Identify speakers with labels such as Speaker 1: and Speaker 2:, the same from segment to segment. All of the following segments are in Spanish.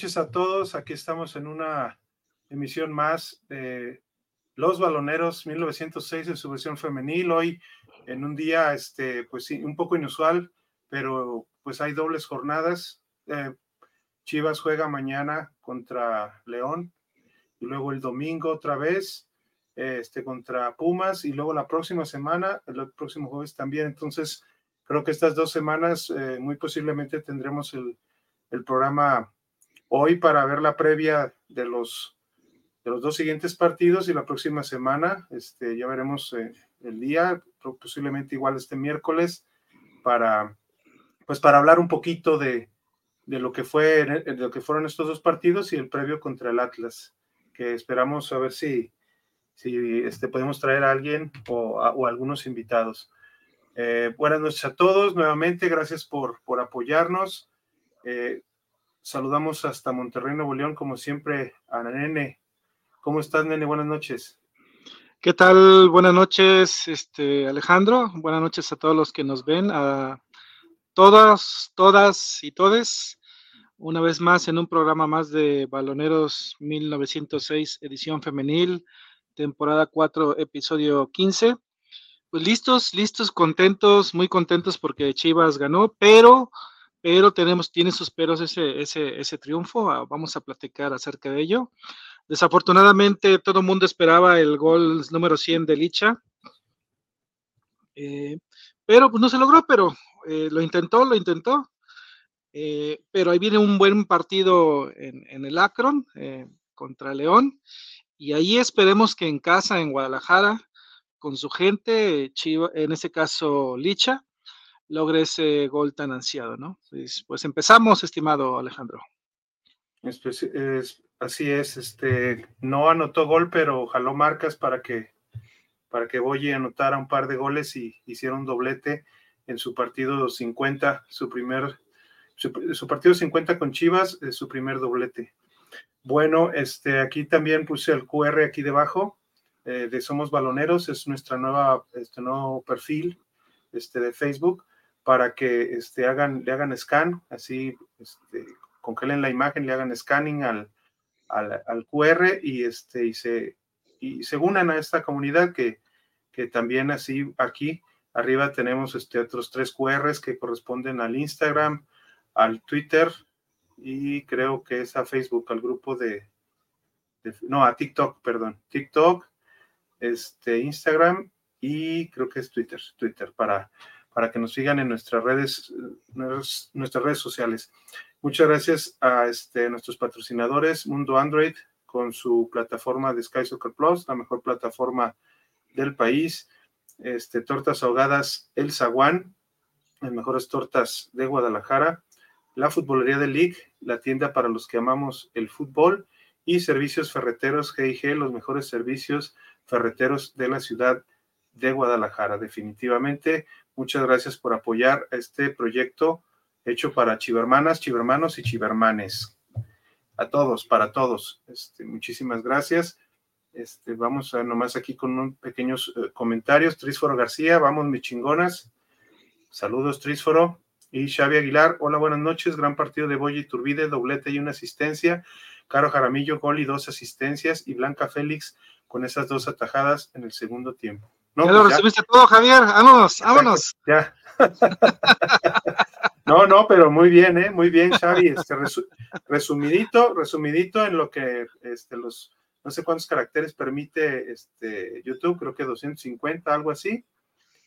Speaker 1: Noches a todos. Aquí estamos en una emisión más de Los Baloneros 1906 en su versión femenil. Hoy en un día, este, pues sí, un poco inusual, pero pues hay dobles jornadas. Eh, Chivas juega mañana contra León y luego el domingo otra vez este, contra Pumas y luego la próxima semana, el próximo jueves también. Entonces, creo que estas dos semanas eh, muy posiblemente tendremos el, el, programa hoy para ver la previa de los, de los dos siguientes partidos y la próxima semana, este, ya veremos eh, el día, posiblemente igual este miércoles, para, pues para hablar un poquito de, de lo que fue, de lo que fueron estos dos partidos y el previo contra el Atlas, que esperamos a ver si si este, podemos traer a alguien o, o algunos invitados. Eh, buenas noches a todos, nuevamente, gracias por, por apoyarnos. Eh, saludamos hasta Monterrey, Nuevo León, como siempre, a Nene. ¿Cómo estás, Nene? Buenas noches.
Speaker 2: ¿Qué tal? Buenas noches, este, Alejandro. Buenas noches a todos los que nos ven, a todas, todas y todes. Una vez más en un programa más de Baloneros 1906, edición femenil temporada 4, episodio 15. Pues listos, listos, contentos, muy contentos porque Chivas ganó, pero, pero tenemos, tiene sus peros ese, ese, ese triunfo. Ah, vamos a platicar acerca de ello. Desafortunadamente, todo el mundo esperaba el gol número 100 de Licha. Eh, pero pues no se logró, pero eh, lo intentó, lo intentó. Eh, pero ahí viene un buen partido en, en el Akron contra León y ahí esperemos que en casa, en Guadalajara, con su gente, Chiva, en este caso Licha, logre ese gol tan ansiado, ¿no? Pues, pues empezamos, estimado Alejandro.
Speaker 1: así es, este, no anotó gol, pero jaló marcas para que para que Boye anotara un par de goles y hiciera un doblete en su partido 50, su primer, su, partido 50 con Chivas, su primer doblete. Bueno, este, aquí también puse el QR aquí debajo eh, de Somos Baloneros, es nuestra nueva, este nuevo perfil este, de Facebook para que este, hagan, le hagan scan, así este, congelen la imagen, le hagan scanning al, al, QR y, este, y, se, y se unan a esta comunidad que, que también así aquí arriba tenemos este, otros tres QRs que corresponden al Instagram, al Twitter y creo que es a Facebook, al grupo de, no, a TikTok, perdón, TikTok, este, Instagram y creo que es Twitter, Twitter, para, para que nos sigan en nuestras redes, nuestras redes sociales. Muchas gracias a este, nuestros patrocinadores, Mundo Android, con su plataforma de Sky Soccer Plus, la mejor plataforma del país. Este, tortas ahogadas El Zaguán, las mejores tortas de Guadalajara la Futbolería de League, la tienda para los que amamos el fútbol, y Servicios Ferreteros GIG, los mejores servicios ferreteros de la ciudad de Guadalajara. Definitivamente, muchas gracias por apoyar este proyecto hecho para chivermanas, chivermanos y chivermanes. A todos, para todos. Este, muchísimas gracias. Este, vamos a nomás aquí con unos pequeños eh, comentarios. Trísforo García, vamos, mi chingonas. Saludos, Trísforo. Y Xavi Aguilar, hola, buenas noches. Gran partido de Boya y Turbide, doblete y una asistencia. Caro Jaramillo, gol y dos asistencias. Y Blanca Félix con esas dos atajadas en el segundo tiempo.
Speaker 2: No, ya lo pues recibiste todo, Javier. Vámonos, vámonos.
Speaker 1: Ya. no, no, pero muy bien, ¿eh? Muy bien, Xavi. Este, resumidito, resumidito en lo que este, los, no sé cuántos caracteres permite este, YouTube, creo que 250, algo así.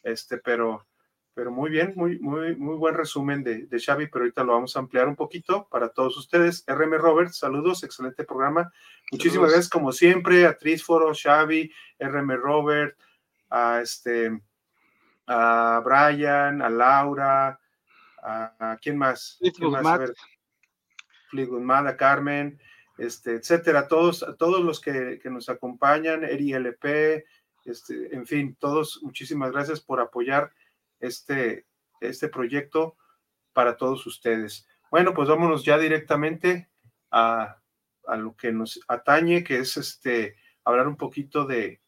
Speaker 1: Este, pero pero muy bien, muy, muy, muy buen resumen de, de, Xavi, pero ahorita lo vamos a ampliar un poquito para todos ustedes. RM Robert, saludos, excelente programa. Muchísimas gracias, como siempre, a Trisforo, Xavi, RM Robert, a este, a Brian, a Laura, a, quién más, ¿Quién más? A, ver, a Carmen, este, etcétera, todos, a todos los que, que nos acompañan, Eri LP, este, en fin, todos, muchísimas gracias por apoyar este, este proyecto para todos ustedes. Bueno, pues vámonos ya directamente a, a lo que nos atañe, que es este hablar un poquito de,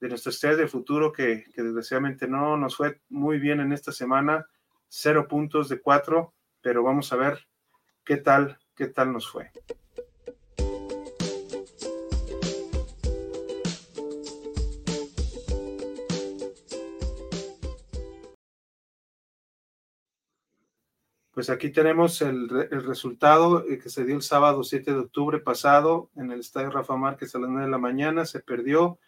Speaker 1: de nuestra estrella de futuro, que, desgraciadamente no nos fue muy bien en esta semana, cero puntos de cuatro, pero vamos a ver qué tal qué tal nos fue. Pues aquí tenemos el, resultado eh, que se dio el sábado 7 de octubre pasado en el estadio Rafa Márquez a las 9 de la mañana. Se perdió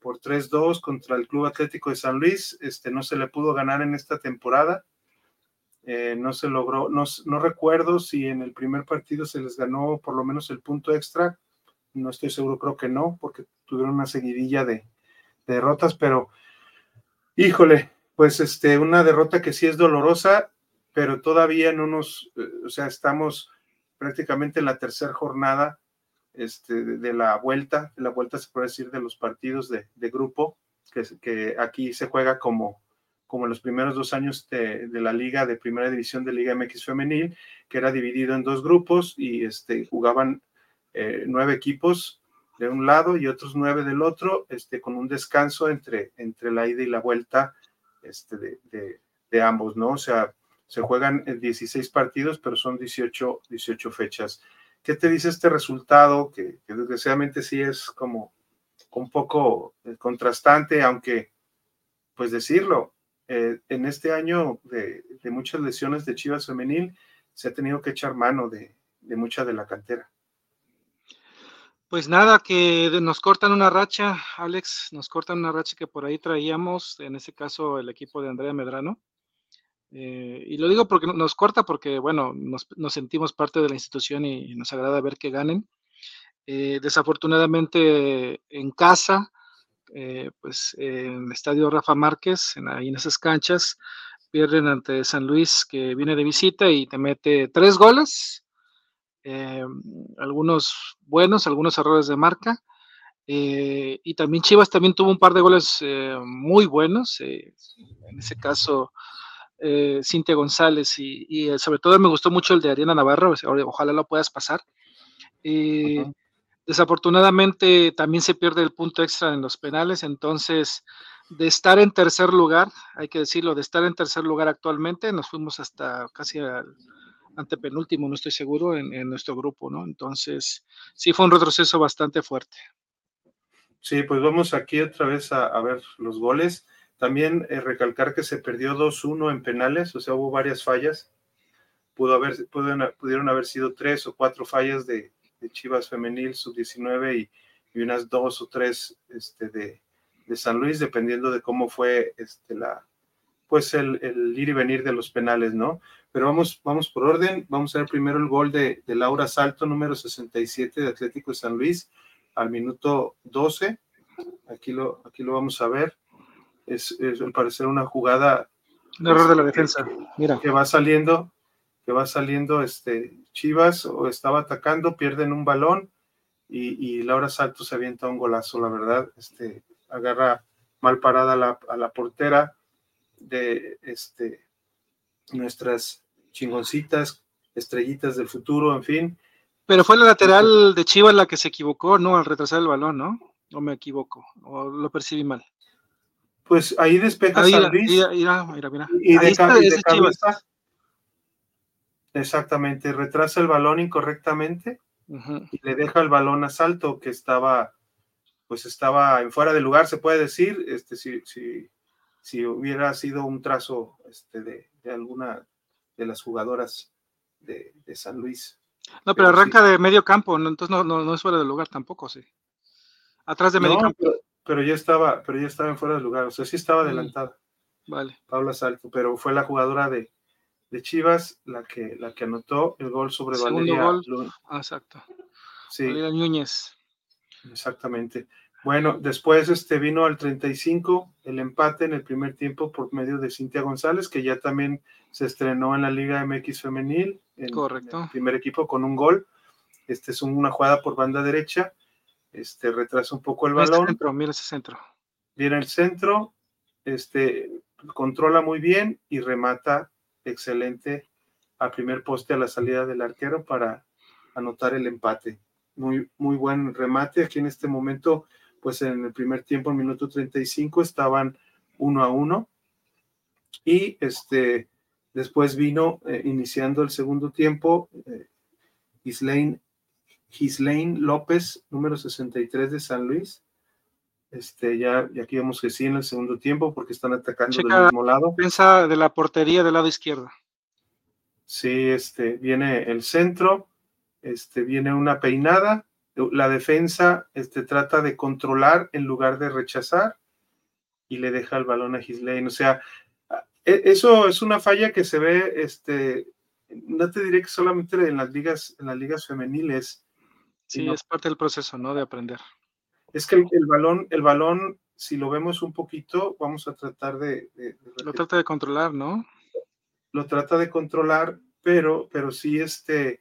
Speaker 1: por 3-2 contra el Club Atlético de San Luis. Este, no se le pudo ganar en esta temporada. Eh, no se logró, no, recuerdo si en el primer partido se les ganó por lo menos el punto extra. No estoy seguro, creo que no, porque tuvieron una seguidilla de, de derrotas, pero híjole, pues este, una derrota que sí es dolorosa pero todavía no nos, eh, o sea, estamos prácticamente en la tercera jornada este, de, la vuelta, de la vuelta se puede decir de los partidos de, grupo, que, que, aquí se juega como, como en los primeros dos años de, la liga de primera división de Liga MX femenil, que era dividido en dos grupos y este, jugaban eh, nueve equipos de un lado y otros nueve del otro, este, con un descanso entre, entre la ida y la vuelta este, de, de ambos, ¿no? O sea, se juegan 16 partidos, pero son 18, 18 fechas. ¿Qué te dice este resultado? Que, desgraciadamente sí es como un poco eh, contrastante, aunque, pues decirlo, eh, en este año de, muchas lesiones de Chivas Femenil, se ha tenido que echar mano de, de mucha de la cantera.
Speaker 2: Pues nada, que nos cortan una racha, Alex, nos cortan una racha que por ahí traíamos, en ese caso el equipo de Andrea Medrano, eh, y lo digo porque nos corta, porque bueno, nos, sentimos parte de la institución y, nos agrada ver que ganen. Eh, desafortunadamente en casa, eh, pues en el estadio Rafa Márquez, en, ahí en esas canchas, pierden ante San Luis que viene de visita y te mete tres goles, algunos buenos, algunos errores de marca. y también Chivas también tuvo un par de goles muy buenos. en ese caso, eh, Cintia González y, eh, sobre todo me gustó mucho el de Ariana Navarro, ojalá lo puedas pasar. Desafortunadamente también se pierde el punto extra en los penales, entonces de estar en tercer lugar, hay que decirlo, de estar en tercer lugar actualmente, nos fuimos hasta casi al antepenúltimo, no estoy seguro, en, nuestro grupo, ¿no? Entonces, sí fue un retroceso bastante fuerte.
Speaker 1: Sí, pues vamos aquí otra vez a ver los goles. También eh, recalcar que se perdió 2-1 en penales, o sea, hubo varias fallas. Pudo haber, pudieron, haber sido tres o cuatro fallas de, Chivas Femenil, sub-19 y, unas dos o tres este, de, San Luis, dependiendo de cómo fue este, la, pues el, ir y venir de los penales, ¿no? Pero vamos, vamos por orden. Vamos a ver primero el gol de, de Laura Salto, número 67 de Atlético de San Luis, al minuto 12. Aquí lo, aquí lo vamos a ver es, al parecer una jugada.
Speaker 2: Un error de la defensa,
Speaker 1: mira. Que va saliendo, que va saliendo este Chivas o estaba atacando, pierden un balón y, Laura Salto se avienta un golazo, la verdad, este, agarra mal parada a la, portera de este, nuestras chingoncitas, estrellitas del futuro, en fin.
Speaker 2: Pero fue la lateral de Chivas la que se equivocó, ¿no? Al retrasar el balón, ¿no? ¿O me equivoco? ¿O lo percibí mal?
Speaker 1: Pues ahí despeja San Luis.
Speaker 2: Mira, mira, mira.
Speaker 1: Y de, cabeza. Exactamente, retrasa el balón incorrectamente y le deja el balón a Salto que estaba, pues estaba en fuera de lugar, se puede decir, este, si, si, si hubiera sido un trazo este, de, alguna de las jugadoras de, San Luis.
Speaker 2: No, pero, arranca de medio campo, entonces no, no, es fuera de lugar tampoco, sí. Atrás de medio campo
Speaker 1: pero ya estaba, pero ya estaba en fuera de lugar, o sea, sí estaba mm. adelantada.
Speaker 2: Vale.
Speaker 1: Paula Salto, pero fue la jugadora de, de Chivas la que, la que anotó el gol sobre
Speaker 2: Segundo Gol. Ah, exacto.
Speaker 1: Sí.
Speaker 2: Valeria Núñez.
Speaker 1: Exactamente. Bueno, después este vino al 35 el empate en el primer tiempo por medio de Cintia González, que ya también se estrenó en la Liga MX femenil, en,
Speaker 2: Correcto.
Speaker 1: el primer equipo con un gol. Este es una jugada por banda derecha este, retrasa un poco el balón.
Speaker 2: mira ese centro.
Speaker 1: Viene el centro, este, controla muy bien y remata excelente al primer poste a la salida del arquero para anotar el empate. Muy, muy buen remate. Aquí en este momento, pues en el primer tiempo, en minuto 35, estaban uno a uno. Y este, después vino, eh, iniciando el segundo tiempo, eh, Gislaine, López, número 63 de San Luis. Este, ya, ya aquí vemos que sí en el segundo tiempo porque están atacando del mismo lado.
Speaker 2: Piensa de la portería del lado izquierdo.
Speaker 1: Sí, este, viene el centro, este, viene una peinada, la defensa este, trata de controlar en lugar de rechazar y le deja el balón a Gislaine. O sea, e, eso es una falla que se ve, este, no te diré que solamente en las ligas, en las ligas femeniles.
Speaker 2: Sí, es parte del proceso, ¿no? De aprender.
Speaker 1: Es que el, balón, el balón, si lo vemos un poquito, vamos a tratar de,
Speaker 2: lo trata de controlar, ¿no?
Speaker 1: Lo trata de controlar, pero, pero sí, este,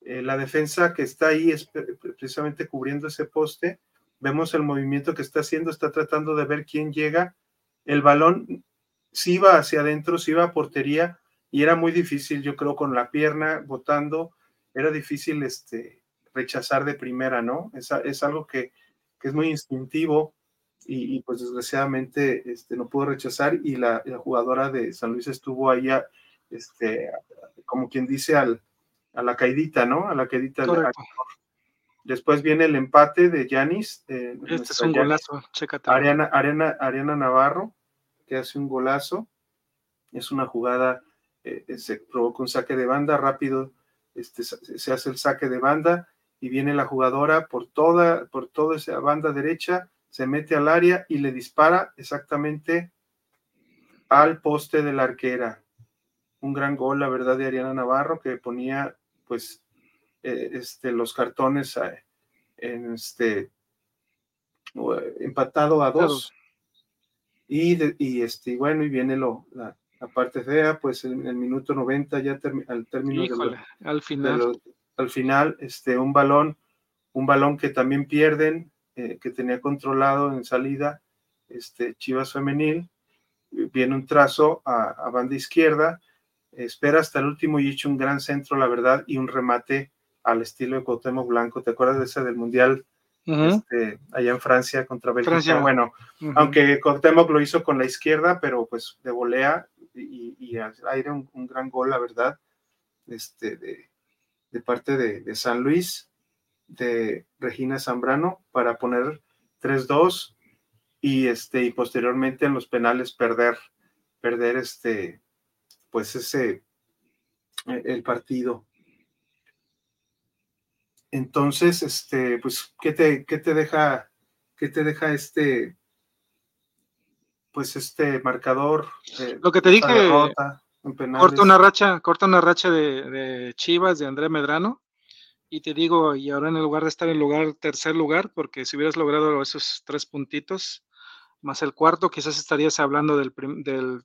Speaker 1: eh, la defensa que está ahí es precisamente cubriendo ese poste. Vemos el movimiento que está haciendo, está tratando de ver quién llega. El balón si iba hacia adentro, si iba a portería y era muy difícil, yo creo, con la pierna botando, era difícil este, rechazar de primera, ¿no? Es, es algo que, que, es muy instintivo y, pues desgraciadamente este, no pudo rechazar y la, jugadora de San Luis estuvo ahí, este, como quien dice, al, a la caidita, ¿no? A la caidita. De, Después viene el empate de Yanis.
Speaker 2: este es un golazo, chécate.
Speaker 1: Ariana, Ariana, Ariana Navarro que hace un golazo. Es una jugada, eh, eh, se provoca un saque de banda rápido, este, se hace el saque de banda y viene la jugadora por toda, por toda esa banda derecha, se mete al área y le dispara exactamente al poste de la arquera. Un gran gol, la verdad, de Ariana Navarro, que ponía pues eh, este, los cartones en este empatado a dos. Y, este, bueno, y viene lo, la, parte fea, pues en el minuto 90 ya al término
Speaker 2: al final.
Speaker 1: Al final, este, un balón, un balón que también pierden, eh, que tenía controlado en salida, este, Chivas Femenil, viene un trazo a, banda izquierda, espera hasta el último y echa un gran centro, la verdad, y un remate al estilo de Cuauhtémoc Blanco. ¿Te acuerdas de ese del Mundial este, allá en Francia contra Bélgica. Bueno, aunque Cuauhtémoc lo hizo con la izquierda, pero pues de volea y, y aire un, gran gol, la verdad, este, de, parte de, San Luis, de Regina Zambrano, para poner 3-2 y, este, y posteriormente en los penales perder, perder este, pues ese, e, el partido. Entonces, este, pues, ¿qué te, qué te deja, qué te deja este, pues este marcador?
Speaker 2: Eh, Lo que te dije, corta una racha, corta una racha de, Chivas, de André Medrano, y te digo, y ahora en el lugar de estar en lugar, tercer lugar, porque si hubieras logrado esos tres puntitos, más el cuarto, quizás estarías hablando del,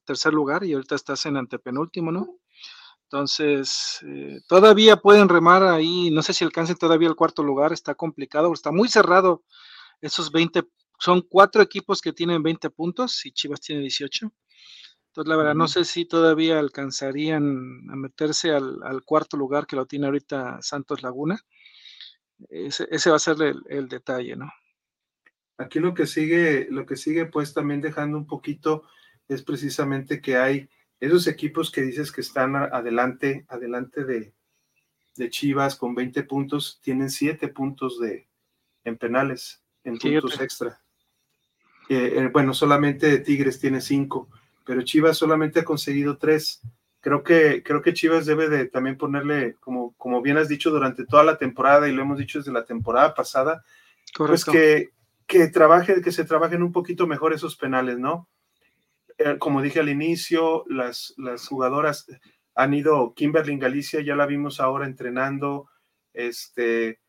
Speaker 2: tercer lugar y ahorita estás en antepenúltimo, ¿no? Entonces, eh, todavía pueden remar ahí, no sé si alcancen todavía el cuarto lugar, está complicado, está muy cerrado esos 20, son cuatro equipos que tienen 20 puntos y Chivas tiene 18. Entonces, la verdad, no sé si todavía alcanzarían a meterse al, cuarto lugar que lo tiene ahorita Santos Laguna. Ese, va a ser el, el, detalle, ¿no?
Speaker 1: Aquí lo que sigue, lo que sigue, pues también dejando un poquito, es precisamente que hay esos equipos que dices que están adelante, adelante de, Chivas con 20 puntos, tienen 7 puntos de, en penales, en puntos extra. Eh, eh, bueno, solamente Tigres tiene 5, pero Chivas solamente ha conseguido 3. Creo que, creo que Chivas debe de también ponerle, como, como bien has dicho durante toda la temporada y lo hemos dicho desde la temporada pasada, pues que, que trabaje, que se trabajen un poquito mejor esos penales, ¿no? Eh, como dije al inicio, las, las jugadoras han ido, Kimberly Galicia, ya la vimos ahora entrenando, este,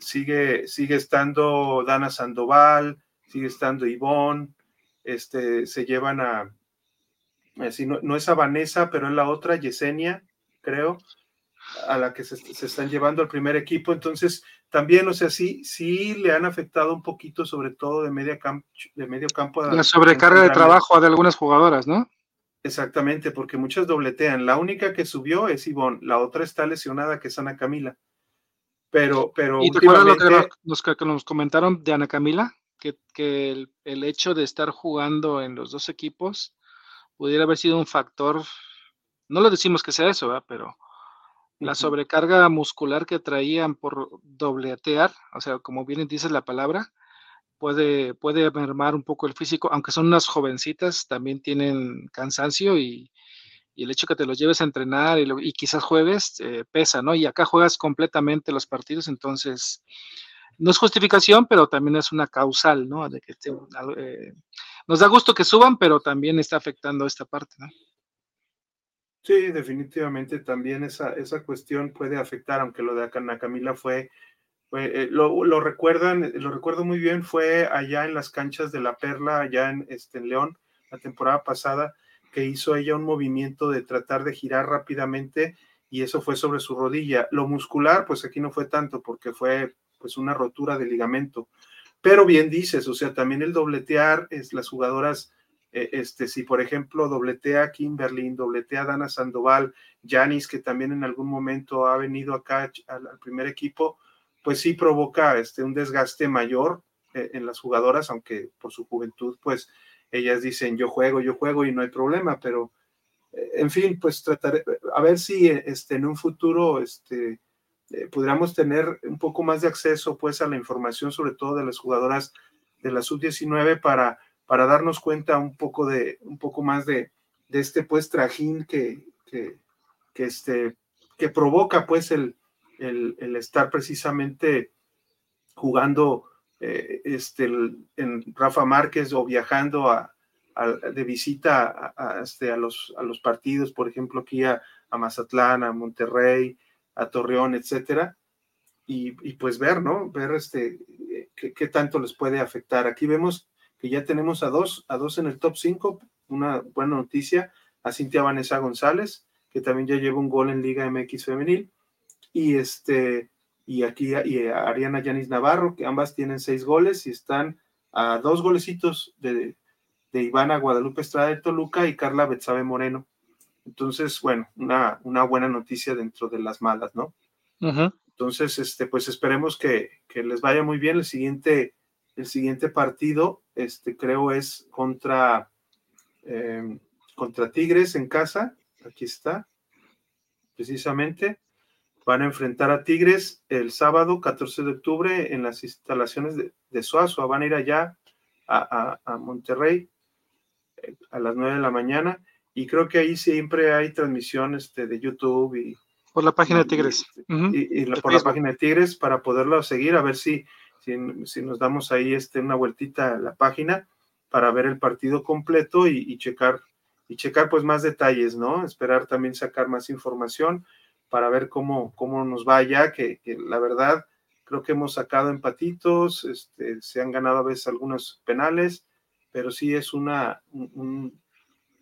Speaker 1: sigue, sigue estando Dana Sandoval, sigue estando Ivonne, este, se llevan a, así, no, no, es a Vanessa, pero es la otra, Yesenia, creo, a la que se, se, están llevando al primer equipo. Entonces, también, o sea, sí, sí le han afectado un poquito, sobre todo de, media de medio campo.
Speaker 2: La sobrecarga de trabajo de algunas jugadoras, ¿no?
Speaker 1: Exactamente, porque muchas dobletean. La única que subió es Ivonne, la otra está lesionada, que es Ana Camila. Pero, pero.
Speaker 2: ¿Y te acuerdas lo que nos, que nos, comentaron de Ana Camila? Que, que el, el, hecho de estar jugando en los dos equipos pudiera haber sido un factor. No lo decimos que sea eso, ¿verdad? pero la sobrecarga muscular que traían por dobletear, o sea, como bien dice la palabra, puede, puede mermar un poco el físico, aunque son unas jovencitas, también tienen cansancio y, el hecho que te los lleves a entrenar y, quizás jueves eh, pesa, ¿no? Y acá juegas completamente los partidos, entonces no es justificación, pero también es una causal, ¿no? De que eh, nos da gusto que suban, pero también está afectando esta parte, ¿no?
Speaker 1: Sí, definitivamente también esa, esa cuestión puede afectar, aunque lo de Ana Camila fue, eh, lo, recuerdan, lo recuerdo muy bien, fue allá en las canchas de la Perla, allá en, este, en León, la temporada pasada, que hizo ella un movimiento de tratar de girar rápidamente y eso fue sobre su rodilla. Lo muscular, pues aquí no fue tanto porque fue pues una rotura de ligamento. Pero bien dices, o sea, también el dobletear es las jugadoras eh, este, si por ejemplo dobletea Kimberly, dobletea Dana Sandoval, Janis, que también en algún momento ha venido acá al, primer equipo, pues sí provoca este, un desgaste mayor eh, en las jugadoras, aunque por su juventud, pues ellas dicen yo juego, yo juego y no hay problema, pero eh, en fin, pues trataré, a ver si este, en un futuro este, pudiéramos tener un poco más de acceso pues a la información, sobre todo de las jugadoras de la sub-19 para para darnos cuenta un poco de, un poco más de, este pues trajín que, que, este, que provoca pues el, el, estar precisamente jugando eh, este, en Rafa Márquez o viajando a, de visita a, este, a, los, a los partidos, por ejemplo, aquí a, Mazatlán, a Monterrey, a Torreón, etcétera, y, pues ver, ¿no? Ver este, qué, tanto les puede afectar. Aquí vemos que ya tenemos a dos, a dos en el top 5, una buena noticia, a Cintia Vanessa González, que también ya lleva un gol en Liga MX femenil, y este, y aquí y a Ariana Yanis Navarro, que ambas tienen seis goles y están a dos golecitos de, de Ivana Guadalupe Estrada de Toluca y Carla Betsabe Moreno. Entonces, bueno, una, una buena noticia dentro de las malas, ¿no? Entonces, este, pues esperemos que, que les vaya muy bien. El siguiente el siguiente partido, este, creo, es contra, em, contra Tigres en casa. Aquí está, precisamente. Van a enfrentar a Tigres el sábado 14 de octubre en las instalaciones de, de Suazua. Van a ir allá a, Monterrey eh, a las 9 de la mañana. Y creo que ahí siempre hay transmisiones este, de YouTube y.
Speaker 2: Por la página de Tigres.
Speaker 1: Y, por la página de Tigres para poderlo seguir, a ver si si, nos damos ahí este, una vueltita a la página para ver el partido completo y, checar y checar pues más detalles, ¿no? Esperar también sacar más información para ver cómo, cómo nos va ya, que, la verdad creo que hemos sacado empatitos, este, se han ganado a veces algunos penales, pero sí es una,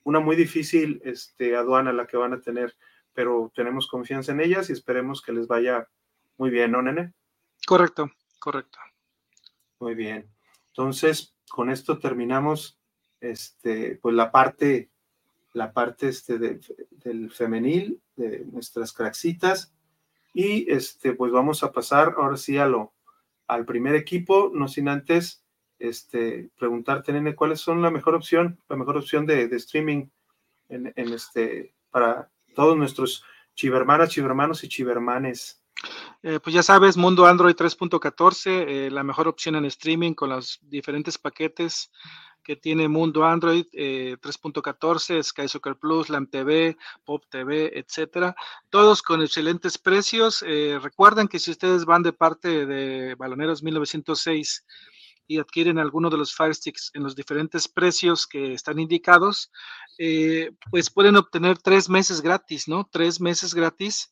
Speaker 1: una muy difícil este, aduana la que van a tener, pero tenemos confianza en ellas y esperemos que les vaya muy bien, ¿no, nene?
Speaker 2: Correcto, correcto.
Speaker 1: Muy bien. Entonces, con esto terminamos este, pues la parte, la parte este del femenil, de nuestras craxitas. Y este, pues vamos a pasar ahora sí a lo, al primer equipo, no sin antes este, preguntarte, Nene, ¿cuáles son la mejor opción, la mejor opción de, streaming en, en, este, para todos nuestros chivermanas, chivermanos y chivermanes?
Speaker 2: Eh, pues ya sabes, Mundo Android 3.14, eh, la mejor opción en streaming con los diferentes paquetes que tiene Mundo Android 3.14, eh, Sky Soccer Plus, LAM TV, Pop TV, etcétera, todos con excelentes precios. recuerden que si ustedes van de parte de Baloneros 1906 y adquieren alguno de los Fire Sticks en los diferentes precios que están indicados, pues pueden obtener tres meses gratis, ¿no? Tres meses gratis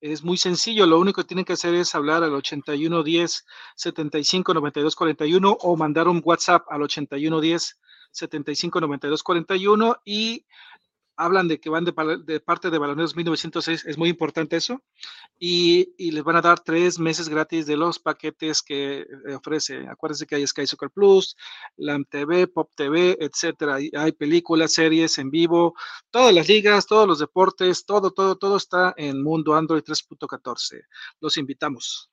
Speaker 2: es muy sencillo, lo único que tienen que hacer es hablar al 8110 75 92 41 o mandar un WhatsApp al 8110 75 92 41 y hablan de que van de, parte de Baloneros 1906, es muy importante eso, y, les van a dar tres meses gratis de los paquetes que eh, ofrece. Acuérdense que hay Sky Soccer Plus, LAM TV, Pop TV, etcétera. Hay películas, series en vivo, todas las ligas, todos los deportes, todo, todo, todo está en Mundo Android 3.14. Los invitamos.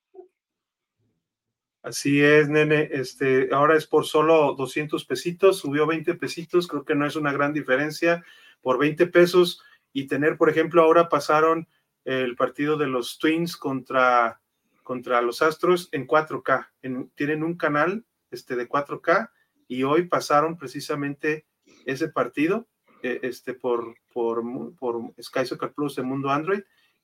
Speaker 1: Así es, nene. Este, ahora es por solo 200 pesitos, subió 20 pesitos, creo que no es una gran diferencia por 20 pesos y tener, por ejemplo, ahora pasaron el partido de los Twins contra, contra los Astros en 4K. tienen un canal este, de 4K y hoy pasaron precisamente ese partido eh, este, por, por, por Sky Soccer Plus de Mundo Android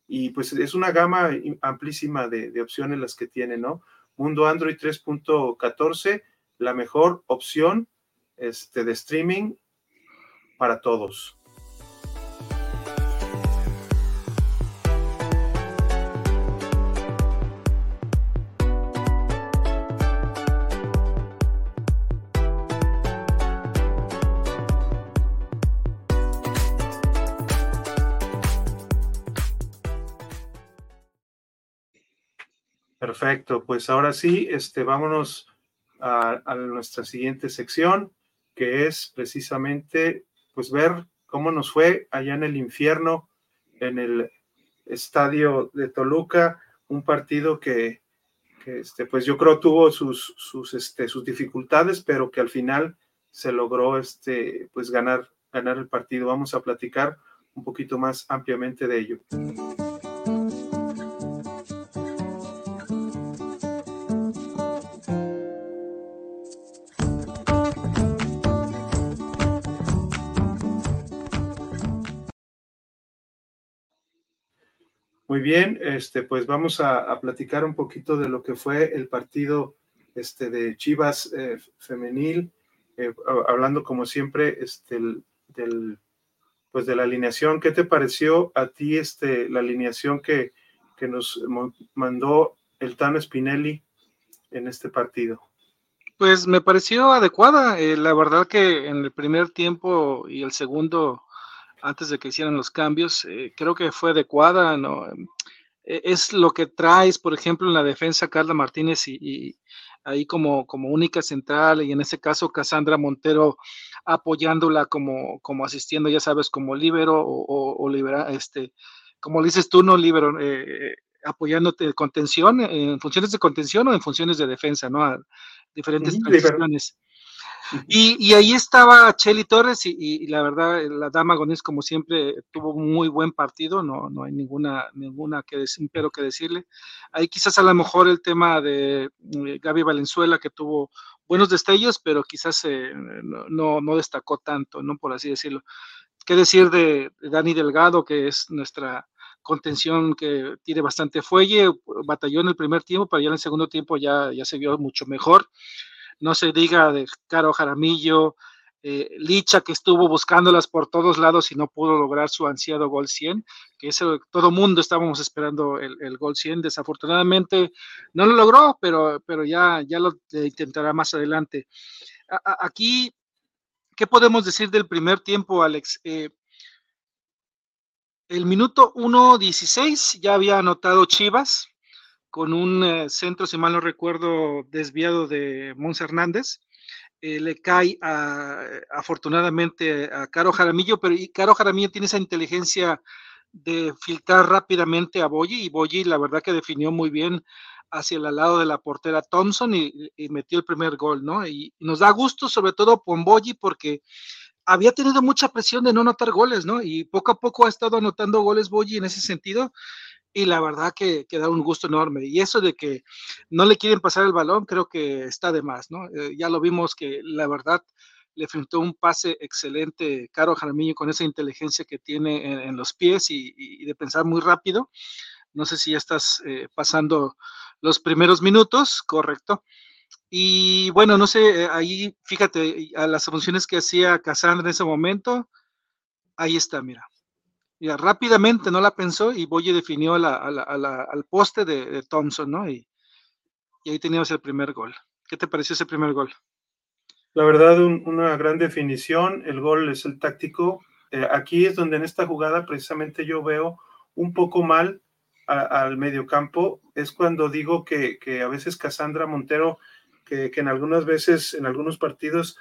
Speaker 1: y pues es una gama amplísima de, de opciones las que tiene, ¿no? Mundo Android 3.14, la mejor opción este, de streaming para todos. Perfecto, pues ahora sí, este, vámonos a, nuestra siguiente sección, que es precisamente, pues ver cómo nos fue allá en el infierno, en el estadio de Toluca, un partido que, este, pues yo creo tuvo sus, sus, este, sus dificultades, pero que al final se logró, este, pues ganar, ganar el partido. Vamos a platicar un poquito más ampliamente de ello. Muy bien, este, pues vamos a, platicar un poquito de lo que fue el partido este, de Chivas eh, femenil, eh, hablando como siempre este, del, pues de la alineación. ¿Qué te pareció a ti este, la alineación que, que nos mandó el Tano Spinelli en este partido?
Speaker 2: Pues me pareció adecuada. Eh, la verdad que en el primer tiempo y el segundo antes de que hicieran los cambios, eh, creo que fue adecuada, ¿no? E, es lo que traes, por ejemplo, en la defensa Carla Martínez y, ahí como, como única central y en ese caso Cassandra Montero apoyándola como, como asistiendo, ya sabes, como líbero o, o, libera, este, como dices tú, no líbero, eh, apoyándote de contención, en funciones de contención o en funciones de defensa, ¿no? A diferentes transiciones. Y, ahí estaba Cheli Torres y, la verdad, la dama Gonés, como siempre, tuvo muy buen partido, no, no hay ninguna, ninguna que decir, pero que decirle. Ahí quizás a lo mejor el tema de eh, Gaby Valenzuela, que tuvo buenos destellos, pero quizás eh, no, no, destacó tanto, ¿no? Por así decirlo. ¿Qué decir de, Dani Delgado, que es nuestra contención que tiene bastante fuelle, batalló en el primer tiempo, pero ya en el segundo tiempo ya, ya se vio mucho mejor no se diga de Caro Jaramillo, eh, Licha que estuvo buscándolas por todos lados y no pudo lograr su ansiado gol 100, que eso todo mundo estábamos esperando el, gol 100, desafortunadamente no lo logró, pero, pero ya, ya lo intentará más adelante. aquí, ¿qué podemos decir del primer tiempo, Alex? Eh, el minuto 1.16 ya había anotado Chivas, con un eh, centro, si mal no recuerdo, desviado de Mons Hernández. Eh, le cae afortunadamente a Caro Jaramillo, pero Caro Jaramillo tiene esa inteligencia de filtrar rápidamente a Boyi y Boyi la verdad que definió muy bien hacia el lado de la portera Thompson y, metió el primer gol, ¿no? Y, nos da gusto sobre todo con Boyi porque había tenido mucha presión de no anotar goles, ¿no? Y poco a poco ha estado anotando goles Boyi en ese sentido y la verdad que, da un gusto enorme. Y eso de que no le quieren pasar el balón, creo que está de más, ¿no? Eh, ya lo vimos que la verdad le enfrentó un pase excelente Caro Jaramillo con esa inteligencia que tiene en, los pies y, de pensar muy rápido. No sé si ya estás eh, pasando los primeros minutos, correcto. Y bueno, no sé, eh, ahí fíjate a las funciones que hacía Cassandra en ese momento. Ahí está, mira rápidamente no la pensó y Boye definió al poste de, Thompson, ¿no? Y, ahí teníamos el primer gol. ¿Qué te pareció ese primer gol?
Speaker 1: La verdad, una gran definición. El gol es el táctico. Eh, aquí es donde en esta jugada precisamente yo veo un poco mal al mediocampo. Es cuando digo que, a veces Cassandra Montero, que, en algunas veces, en algunos partidos,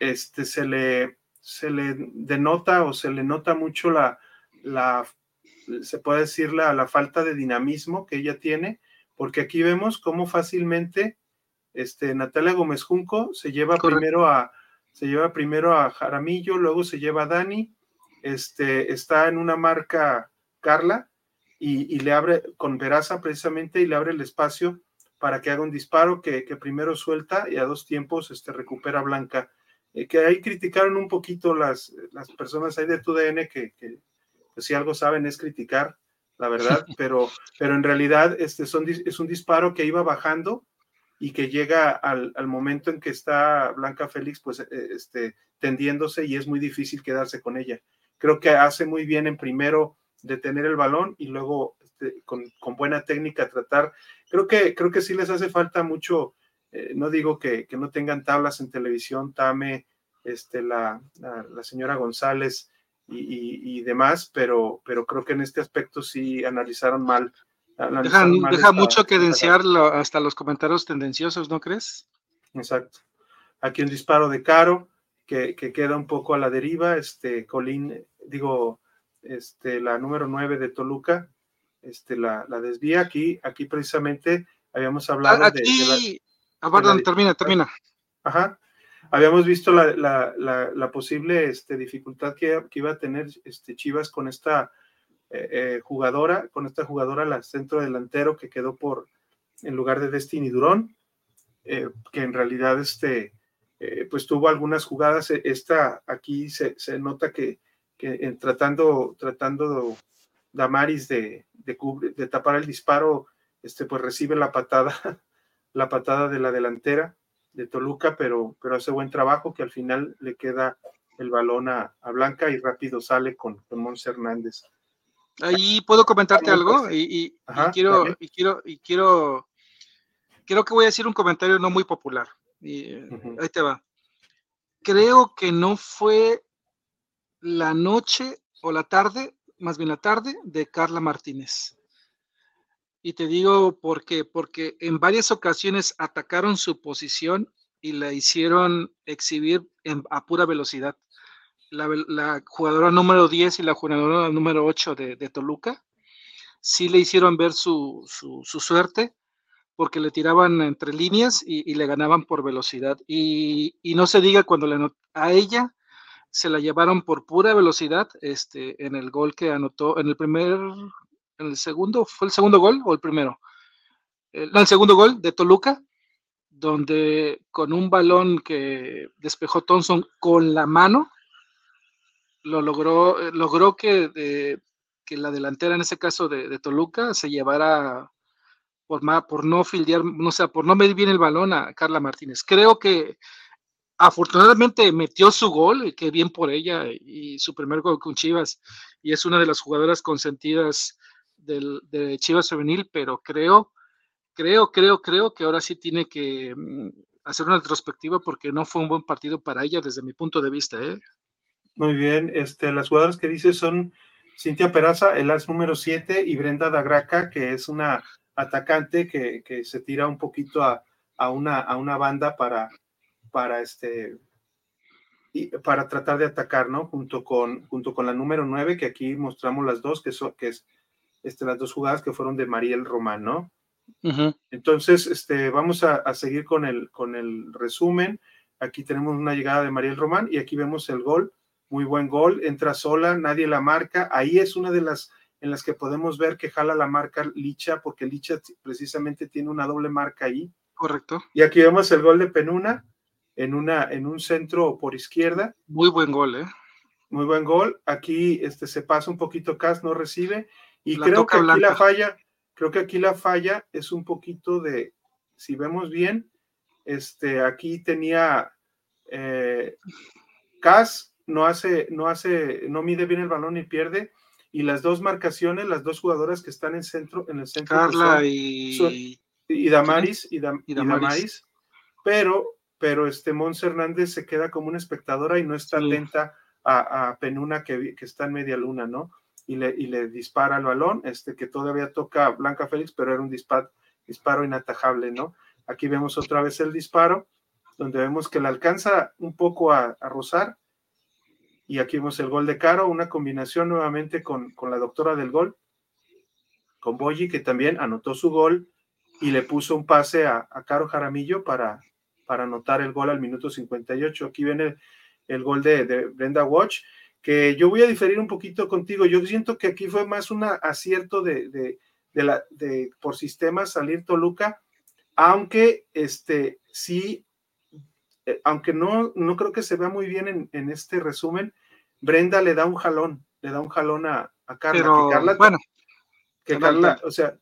Speaker 1: este, se, le, se le denota o se le nota mucho la, la, se puede decir, la, la falta de dinamismo que ella tiene, porque aquí vemos cómo fácilmente este, Natalia Gómez Junco se lleva primero a se lleva primero a Jaramillo, luego se lleva a Dani, este, está en una marca Carla, y, le abre con Veraza precisamente y le abre el espacio para que haga un disparo que, primero suelta y a dos tiempos este, recupera Blanca. Eh, que ahí criticaron un poquito las, las personas ahí de TUDN que, que pues, si algo saben es criticar, la verdad, pero, pero en realidad este son, es un disparo que iba bajando y que llega al, al, momento en que está Blanca Félix pues eh, este, tendiéndose y es muy difícil quedarse con ella. Creo que hace muy bien en primero detener el balón y luego este, con, con, buena técnica tratar. Creo que, creo que sí les hace falta mucho, eh, no digo que, que, no tengan tablas en televisión, Tame, este, la, la, señora González y, y, demás, pero, pero creo que en este aspecto sí analizaron mal.
Speaker 2: deja mucho que desear hasta los comentarios tendenciosos, ¿no crees?
Speaker 1: Exacto. Aquí un disparo de Caro que, que queda un poco a la deriva. Este, Colín, digo, este, la número 9 de Toluca, este, la, la desvía aquí, aquí precisamente habíamos hablado
Speaker 2: aquí, de, ah, perdón, termina, termina.
Speaker 1: Ajá, habíamos visto la, la, la posible este, dificultad que, iba a tener este, Chivas con esta eh, eh, jugadora, con esta jugadora, la centro delantero que quedó por, en lugar de Destiny Durón, eh, que en realidad este, pues tuvo algunas jugadas, esta aquí se, nota que tratando, tratando Damaris de, de, de, tapar el disparo, este, pues recibe la patada, la patada de la delantera de Toluca, pero, pero hace buen trabajo que al final le queda el balón a, a Blanca y rápido sale con, con Mons Hernández.
Speaker 2: Ahí puedo comentarte algo y, y, quiero, y quiero, y quiero, creo que voy a decir un comentario no muy popular. Y, Ahí te va. Creo que no fue la noche o la tarde, más bien la tarde, de Carla Martínez. Y te digo por qué, porque en varias ocasiones atacaron su posición y la hicieron exhibir a pura velocidad. La, jugadora número 10 y la jugadora número 8 de, Toluca sí le hicieron ver su, suerte porque le tiraban entre líneas y, le ganaban por velocidad. Y, no se diga cuando a ella se la llevaron por pura velocidad este, en el gol que anotó, en el primer, en el segundo, ¿fue el segundo gol o el primero? El, no, el segundo gol de Toluca, donde con un balón que despejó Thompson con la mano, lo logró, logró que, que la delantera, en ese caso de, Toluca, se llevara por, por no fildear, no sé, por no medir bien el balón a Carla Martínez. Creo que afortunadamente metió su gol, que bien por ella, y su primer gol con Chivas, y es una de las jugadoras consentidas del, de Chivas Femenil, pero creo, creo, creo, creo que ahora sí tiene que mm, hacer una retrospectiva porque no fue un buen partido para ella desde mi punto de vista. ¿eh?
Speaker 1: Muy bien, este, las jugadoras que dice son Cintia Peraza, el as número 7, y Brenda Dagraca, que es una atacante que, que se tira un poquito a, a, una, a una banda para para este y para tratar de atacar, ¿no? Junto con, junto con la número 9, que aquí mostramos las dos, que, son, que es este, las dos jugadas que fueron de Mariel Román, ¿no? Entonces, este, vamos a, a, seguir con el, con el resumen. Aquí tenemos una llegada de Mariel Román y aquí vemos el gol, muy buen gol, entra sola, nadie la marca. Ahí es una de las en las que podemos ver que jala la marca Licha, porque Licha precisamente tiene una doble marca ahí.
Speaker 2: Correcto.
Speaker 1: Y aquí vemos el gol de Penuna, en, una, en un centro por izquierda.
Speaker 2: Muy buen gol, ¿eh?
Speaker 1: Muy buen gol. Aquí este, se pasa un poquito Cas, no recibe. Y creo que aquí la falla, creo que aquí la falla es un poquito de, si vemos bien, este, aquí tenía eh, Cas, no hace, no hace, no mide bien el balón y pierde. Y las dos marcaciones, las dos jugadoras que están en centro, en el centro.
Speaker 2: Carla y...
Speaker 1: y Damaris, y, Damaris. Pero pero este Mons Hernández se queda como una espectadora y no está atenta a, Penuna que, que, está en media luna, ¿no? Y le, y le dispara el balón, este que todavía toca Blanca Félix, pero era un disparo, disparo inatajable, ¿no? Aquí vemos otra vez el disparo, donde vemos que le alcanza un poco a, rozar. Y aquí vemos el gol de Caro, una combinación nuevamente con, con la doctora del gol, con Boyi, que también anotó su gol y le puso un pase a, a Caro Jaramillo para, para anotar el gol al minuto 58. Aquí viene el, gol de, Brenda Watch, que yo voy a diferir un poquito contigo. Yo siento que aquí fue más un acierto de, de, la, de por sistema salir Toluca, aunque este sí, eh, aunque no, no creo que se vea muy bien en, en, este resumen, Brenda le da un jalón, le da un jalón a, a Carla.
Speaker 2: Pero,
Speaker 1: Carla,
Speaker 2: bueno,
Speaker 1: que Carla, o sea,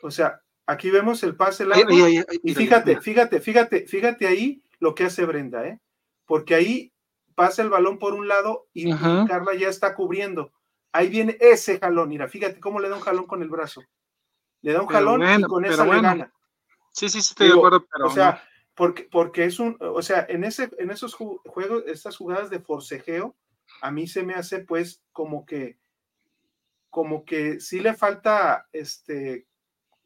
Speaker 1: o sea, aquí vemos el pase largo, y fíjate, fíjate, fíjate, fíjate ahí lo que hace Brenda, ¿eh? Porque ahí pasa el balón por un lado y. Carla ya está cubriendo. Ahí viene ese jalón, mira, fíjate cómo le da un jalón con el brazo. Le da un
Speaker 2: Pero
Speaker 1: jalón y con esa le gana.
Speaker 2: Sí, sí, sí, estoy
Speaker 1: Digo,
Speaker 2: de acuerdo, pero
Speaker 1: o sea, porque, porque es un, o sea, en ese, en esos ju- juegos, estas jugadas de forcejeo, a mí se me hace pues como que, como que sí le falta este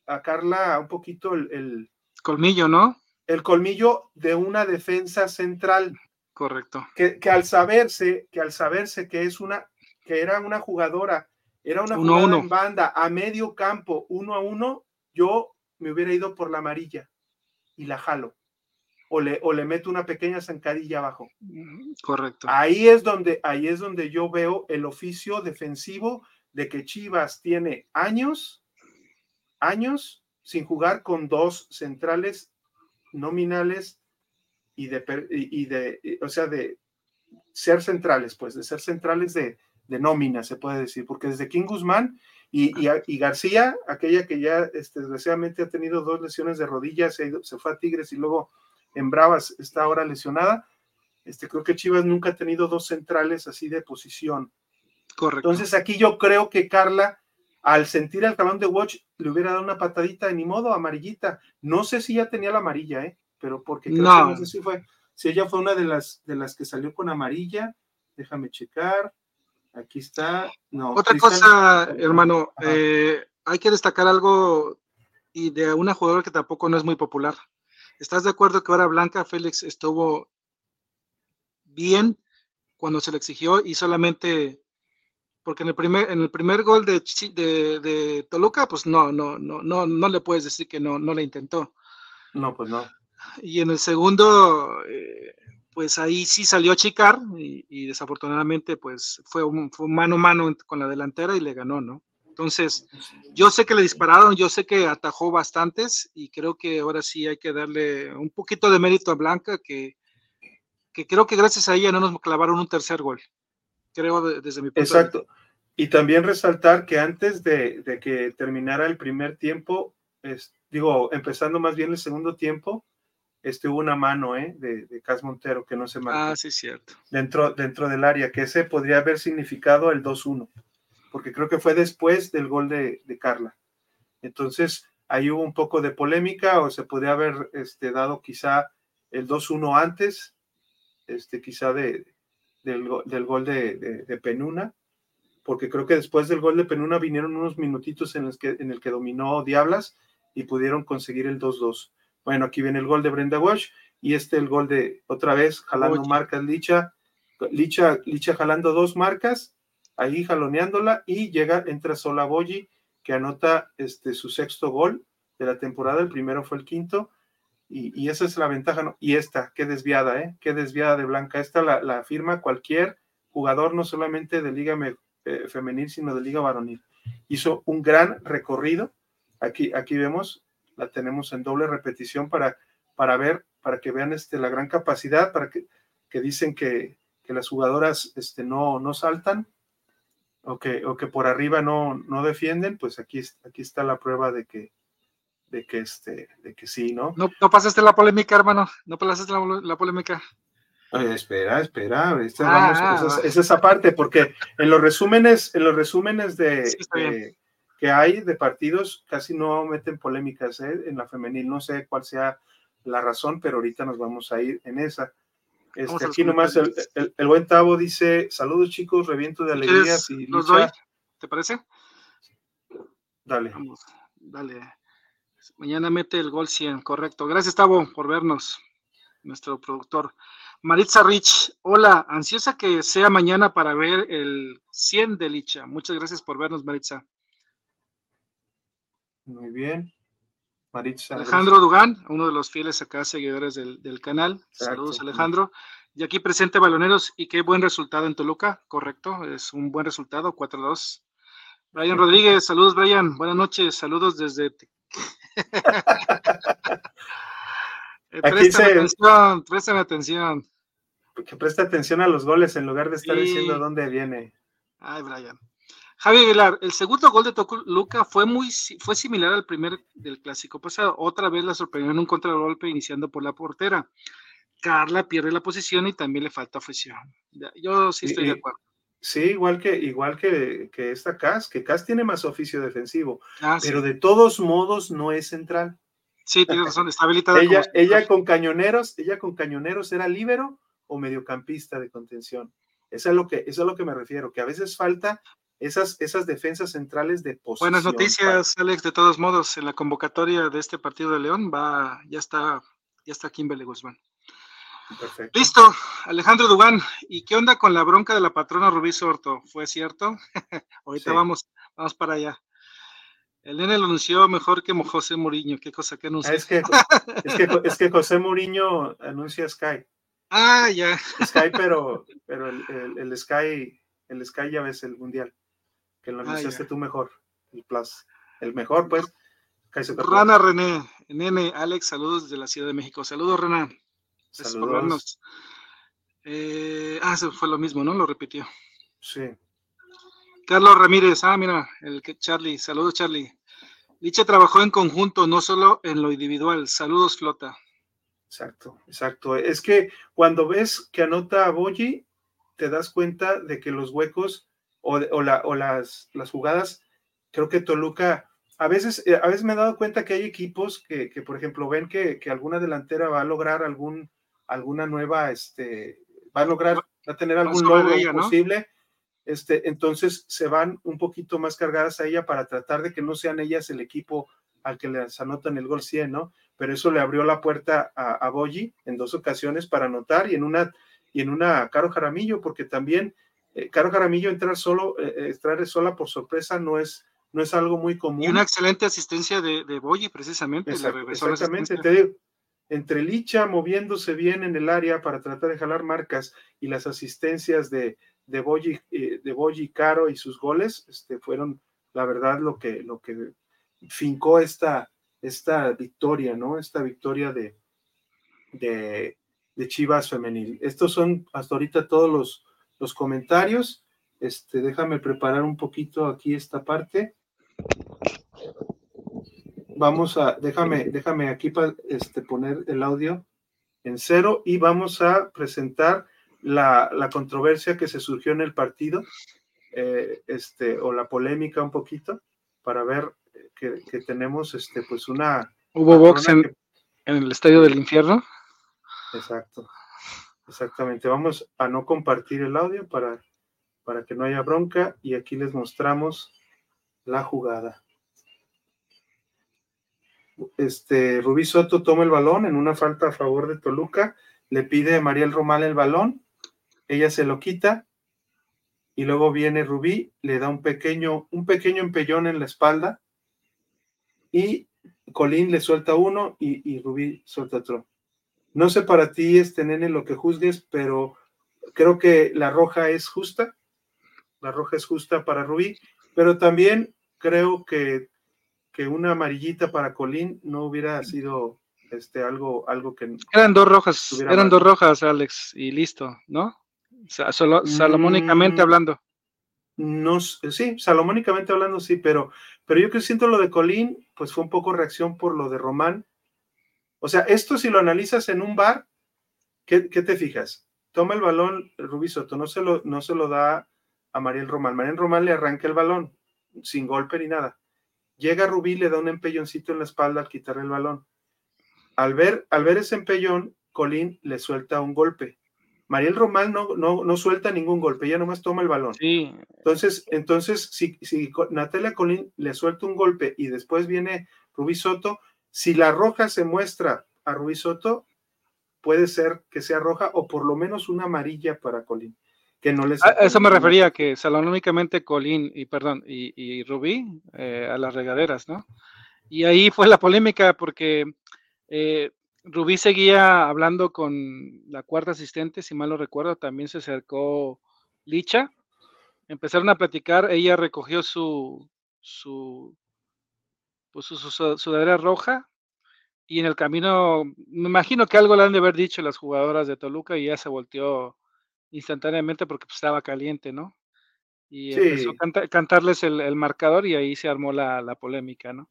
Speaker 1: a Carla un poquito el, el,
Speaker 2: colmillo, ¿no?
Speaker 1: el colmillo de una defensa central,
Speaker 2: Correcto.
Speaker 1: que, que al saberse, que al saberse que es una, que era una jugadora, era una
Speaker 2: Uno a
Speaker 1: jugada
Speaker 2: uno.
Speaker 1: en banda a medio campo, uno a uno, yo me hubiera ido por la amarilla y la jalo. O le, o le meto una pequeña zancadilla abajo.
Speaker 2: Correcto.
Speaker 1: Ahí es donde, ahí es donde yo veo el oficio defensivo de que Chivas tiene años, años sin jugar con dos centrales nominales y de, y de y- o sea, de ser centrales, pues, de ser centrales de, de nómina, se puede decir, porque desde King Guzmán y, y, y García, aquella que ya este, desgraciadamente ha tenido dos lesiones de rodillas, se, fue a Tigres y luego en Bravas está ahora lesionada, este, creo que Chivas nunca ha tenido dos centrales así de posición.
Speaker 2: Correcto.
Speaker 1: Entonces aquí yo creo que Carla, al sentir el jalón de Watch, le hubiera dado una patadita, ni modo, amarillita. No sé si ya tenía la amarilla, ¿eh? Pero porque creo
Speaker 2: No.
Speaker 1: que no sé si fue, si ella fue una de las de las que salió con amarilla. Déjame checar. Aquí está. No.
Speaker 2: Otra
Speaker 1: Cristian-
Speaker 2: cosa, hermano, eh, hay que destacar algo y de una jugadora que tampoco no es muy popular. ¿Estás de acuerdo que ahora Blanca Félix estuvo bien cuando se le exigió y solamente porque en el primer en el primer gol de, de, de Toluca, pues no, no, no, no, no le puedes decir que no, no le intentó.
Speaker 1: No, pues no.
Speaker 2: Y en el segundo, eh, pues ahí sí salió a chicar y, desafortunadamente pues fue un, mano a mano con la delantera y le ganó, ¿no? Entonces, yo sé que le dispararon, yo sé que atajó bastantes y creo que ahora sí hay que darle un poquito de mérito a Blanca, que, que creo que gracias a ella no nos clavaron un tercer gol. Creo de- desde mi punto de vista.
Speaker 1: Exacto. Y también resaltar que antes de, de que terminara el primer tiempo, es- digo, empezando más bien el segundo tiempo, este hubo una mano ¿eh? de, de Cas Montero que no se marcó
Speaker 2: Ah, sí, cierto.
Speaker 1: dentro, dentro del área, que ese podría haber significado el 2-1, porque creo que fue después del gol de, de Carla. Entonces, ahí hubo un poco de polémica, o se podría haber este, dado quizá el 2-1 antes, este, quizá de, del, go- del gol de, de- de Penuna, porque creo que después del gol de Penuna vinieron unos minutitos en los que, en el que dominó Diablas y pudieron conseguir el 2-2. Bueno, aquí viene el gol de Brenda Walsh y este el gol de otra vez jalando
Speaker 2: Oye.
Speaker 1: marcas Licha, Licha, Licha jalando dos marcas, ahí jaloneándola y llega, entra sola Boyi que anota este, su sexto gol de la temporada, el primero fue el quinto, y, y esa es la ventaja, ¿no? Y esta, qué desviada, ¿eh? Qué desviada de Blanca. Esta la, la firma cualquier jugador, no solamente de Liga eh, Femenil, sino de Liga Varonil. Hizo un gran recorrido. Aquí, aquí vemos, la tenemos en doble repetición para, para ver, para que vean este, la gran capacidad, para que, que dicen que, que las jugadoras este, no, no saltan o que, o que por arriba no, no defienden, pues aquí, aquí está la prueba de que, de que, este, de que sí, ¿no?
Speaker 2: No, no pasaste la polémica, hermano. No pasaste la, la polémica.
Speaker 1: Oye, espera, espera,
Speaker 2: Ah,
Speaker 1: vamos,
Speaker 2: ah,
Speaker 1: esa, es- esa es esa parte, porque en los resúmenes, en los resúmenes
Speaker 2: Sí,
Speaker 1: de- que hay de partidos, casi no meten polémicas ¿eh? en la femenil. No sé cuál sea la razón, pero ahorita nos vamos a ir en esa. Este, aquí nomás el, el- el buen Tavo dice: Saludos chicos, reviento de
Speaker 2: quieres,
Speaker 1: y
Speaker 2: los
Speaker 1: lucha".
Speaker 2: doy. ¿Te parece?
Speaker 1: Dale.
Speaker 2: Vamos, dale. Mañana mete el gol 100, correcto. Gracias, Tavo, por vernos, nuestro productor. Maritza Rich, hola, ansiosa que sea mañana para ver el 100 de Licha. Muchas gracias por vernos, Maritza.
Speaker 1: Muy bien. Maritza.
Speaker 2: Alejandro Dugán, uno de los fieles acá seguidores del, del canal.
Speaker 1: Exacto.
Speaker 2: Saludos, Alejandro. Y aquí presente baloneros y qué buen resultado en Toluca, correcto, es un buen resultado, 4-2. Brian Rodríguez, saludos Brian, buenas noches, saludos desde... Eh, presten atención, presten atención.
Speaker 1: Que preste atención a los goles en lugar de estar diciendo dónde viene.
Speaker 2: Ay, Brian. Javi Aguilar, el segundo gol de Toluca fue muy fue similar al primer del clásico pasado. Otra vez la sorprendió en un contragolpe iniciando por la portera. Carla pierde la posición y también le falta ofensión. Yo sí estoy de acuerdo.
Speaker 1: Sí, igual que, igual que, que esta Cas, que Cas tiene más oficio defensivo, ah, pero de todos modos no es central.
Speaker 2: Sí, tiene razón, está habilitada.
Speaker 1: ella, ella con cañoneros, ella con cañoneros era líbero o mediocampista de contención. Eso es lo que, eso es a lo que me refiero, que a veces falta esas, esas defensas centrales de posición.
Speaker 2: Buenas noticias, Alex, de todos modos, en la convocatoria de este partido de León va, ya está, ya está Kimberly Guzmán. Perfecto. Listo, Alejandro Dubán. ¿Y qué onda con la bronca de la patrona Rubí Sorto? ¿Fue cierto? Ahorita vamos, vamos para allá. El nene lo anunció mejor que José Mourinho. ¿Qué cosa que anunció?
Speaker 1: Es que, es que, José Mourinho anuncia Sky.
Speaker 2: Ah, ya.
Speaker 1: Sky, pero, pero el, el, Sky, el Sky ya ves el mundial. Que lo ah, anunciaste tú mejor. El Plus. El mejor, pues.
Speaker 2: Rana René, nene, Alex, saludos desde la Ciudad de México. Saludos, Rana. Saludos. Eh, ah, eso fue lo mismo, ¿no? Lo repitió.
Speaker 1: Sí.
Speaker 2: Carlos Ramírez, ah, mira, el que Charlie, saludos Charlie. Licha trabajó en conjunto, no solo en lo individual. Saludos, Flota.
Speaker 1: Exacto, exacto. Es que cuando ves que anota a Boyi, te das cuenta de que los huecos o, o, las, las, jugadas, creo que Toluca, a veces, eh, a veces me he dado cuenta que hay equipos que, que por ejemplo, ven que, que, alguna delantera va a lograr algún alguna nueva, este, va a lograr, va a tener algún logro posible, este, entonces se van un poquito más cargadas a ella para tratar de que no sean ellas el equipo al que les anotan el gol 100, ¿no? Pero eso le abrió la puerta a, a Boyi en dos ocasiones para anotar y en una, y en una Caro Jaramillo, porque también eh, Caro Jaramillo entrar solo, eh, eh, entrar sola por sorpresa no es, no es algo muy común. Y
Speaker 2: una excelente asistencia de, de Boyi, precisamente.
Speaker 1: exactamente, te digo, entre Licha moviéndose bien en el área para tratar de jalar marcas y las asistencias de, de Boyi, eh, de Caro y sus goles, este, fueron la verdad lo que, lo que fincó esta, esta victoria, ¿no? Esta victoria de, de, de, Chivas femenil. Estos son hasta ahorita todos los, los comentarios. Este, déjame preparar un poquito aquí esta parte vamos a, déjame, déjame aquí para este, poner el audio en cero y vamos a presentar la, controversia que se surgió en el partido, eh, este, o la polémica un poquito, para ver que, tenemos este, pues una...
Speaker 2: ¿Hubo box en, el Estadio del Infierno?
Speaker 1: Exacto, exactamente. Vamos a no compartir el audio para, para que no haya bronca y aquí les mostramos la jugada este, Rubí Soto toma el balón en una falta a favor de Toluca, le pide a Mariel Román el balón, ella se lo quita y luego viene Rubí, le da un pequeño, un pequeño empellón en la espalda y Colín le suelta uno y, y Rubí suelta otro. No sé para ti, este nene, lo que juzgues, pero creo que la roja es justa, la roja es justa para Rubí, pero también creo que que una amarillita para Colín no hubiera sido este algo algo que
Speaker 2: eran dos rojas eran dos rojas Alex y listo no solo, salomónicamente mm, hablando.
Speaker 1: no sí salomónicamente hablando sí pero pero yo que siento lo de Colín pues fue un poco reacción por lo de Román o sea esto si lo analizas en un bar ¿qué, te fijas? toma el balón Rubí Soto no se lo no se lo da a Mariel Román Mariel Román le arranca el balón sin golpe ni nada Llega Rubí, le da un empelloncito en la espalda al quitarle el balón. Al ver, al ver ese empellón, Colín le suelta un golpe. Mariel Román no, no, no suelta ningún golpe, ella nomás toma el balón.
Speaker 2: Sí.
Speaker 1: Entonces, entonces si, si Natalia Colín le suelta un golpe y después viene Rubí Soto, si la roja se muestra a Rubí Soto, puede ser que sea roja o por lo menos una amarilla para Colín que no les...
Speaker 2: A eso me refería, que salonómicamente Colín y, perdón, y, Rubí eh, a las regaderas, ¿no? Y ahí fue la polémica porque eh, Rubí seguía hablando con la cuarta asistente, si mal no recuerdo, también se acercó Licha. Empezaron a platicar, ella recogió su, su, pues su, sudadera roja y en el camino, me imagino que algo le han de haber dicho las jugadoras de Toluca y ya se volteó instantáneamente porque pues, estaba caliente, ¿no? Y empezó a cantarles el, marcador y ahí se armó la, la polémica, ¿no?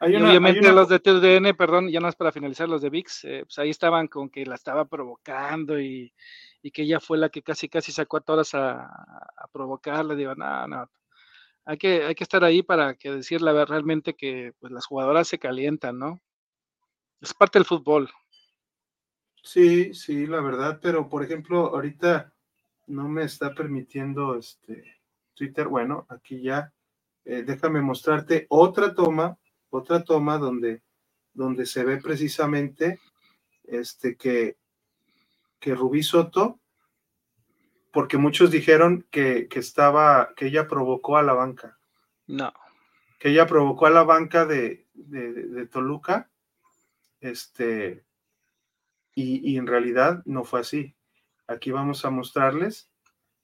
Speaker 2: obviamente los de TUDN, perdón, ya no es para finalizar, los de VIX, eh, pues ahí estaban con que la estaba provocando y, que ella fue la que casi casi sacó a todas a, a provocarle. Digo, no, no, hay que, hay que estar ahí para que decirle realmente que pues, las jugadoras se calientan, ¿no? Es parte del fútbol.
Speaker 1: Sí, sí, la verdad, pero por ejemplo, ahorita no me está permitiendo este Twitter, bueno, aquí ya, eh, déjame mostrarte otra toma otra toma donde, donde se ve precisamente este, que, que Rubí Soto, porque muchos dijeron que, estaba, que ella provocó a la banca.
Speaker 2: No.
Speaker 1: Que ella provocó a la banca de, de, Toluca, este, y, en realidad no fue así. Aquí vamos a mostrarles,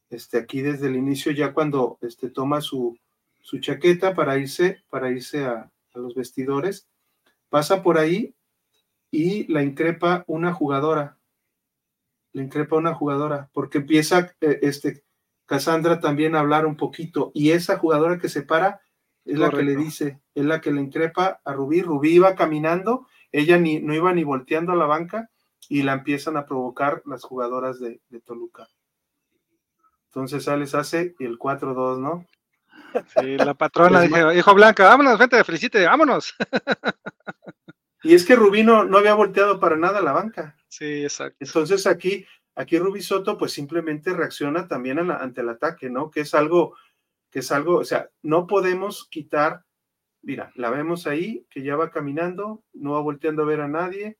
Speaker 1: este, aquí desde el inicio, ya cuando este, toma su, su chaqueta para irse, para irse a, los vestidores, pasa por ahí y la increpa una jugadora. Le increpa una jugadora, porque empieza eh, este Cassandra también a hablar un poquito, y esa jugadora que se para es la que le dice, es la que le increpa a Rubí. Rubí iba caminando, ella ni, no iba ni volteando a la banca, y la empiezan a provocar las jugadoras de, de Toluca. Entonces Alex hace el 4-2, ¿no?
Speaker 2: Sí, la patrona dijo, hijo Blanca, vámonos, vente, felicite, vámonos.
Speaker 1: Y es que Rubino no había volteado para nada a la banca.
Speaker 2: Sí, exacto.
Speaker 1: Entonces aquí, aquí Rubí Soto pues simplemente reacciona también ante el ataque, ¿no? Que es algo, que es algo, o sea, no podemos quitar, mira, la vemos ahí, que ya va caminando, no va volteando a ver a nadie,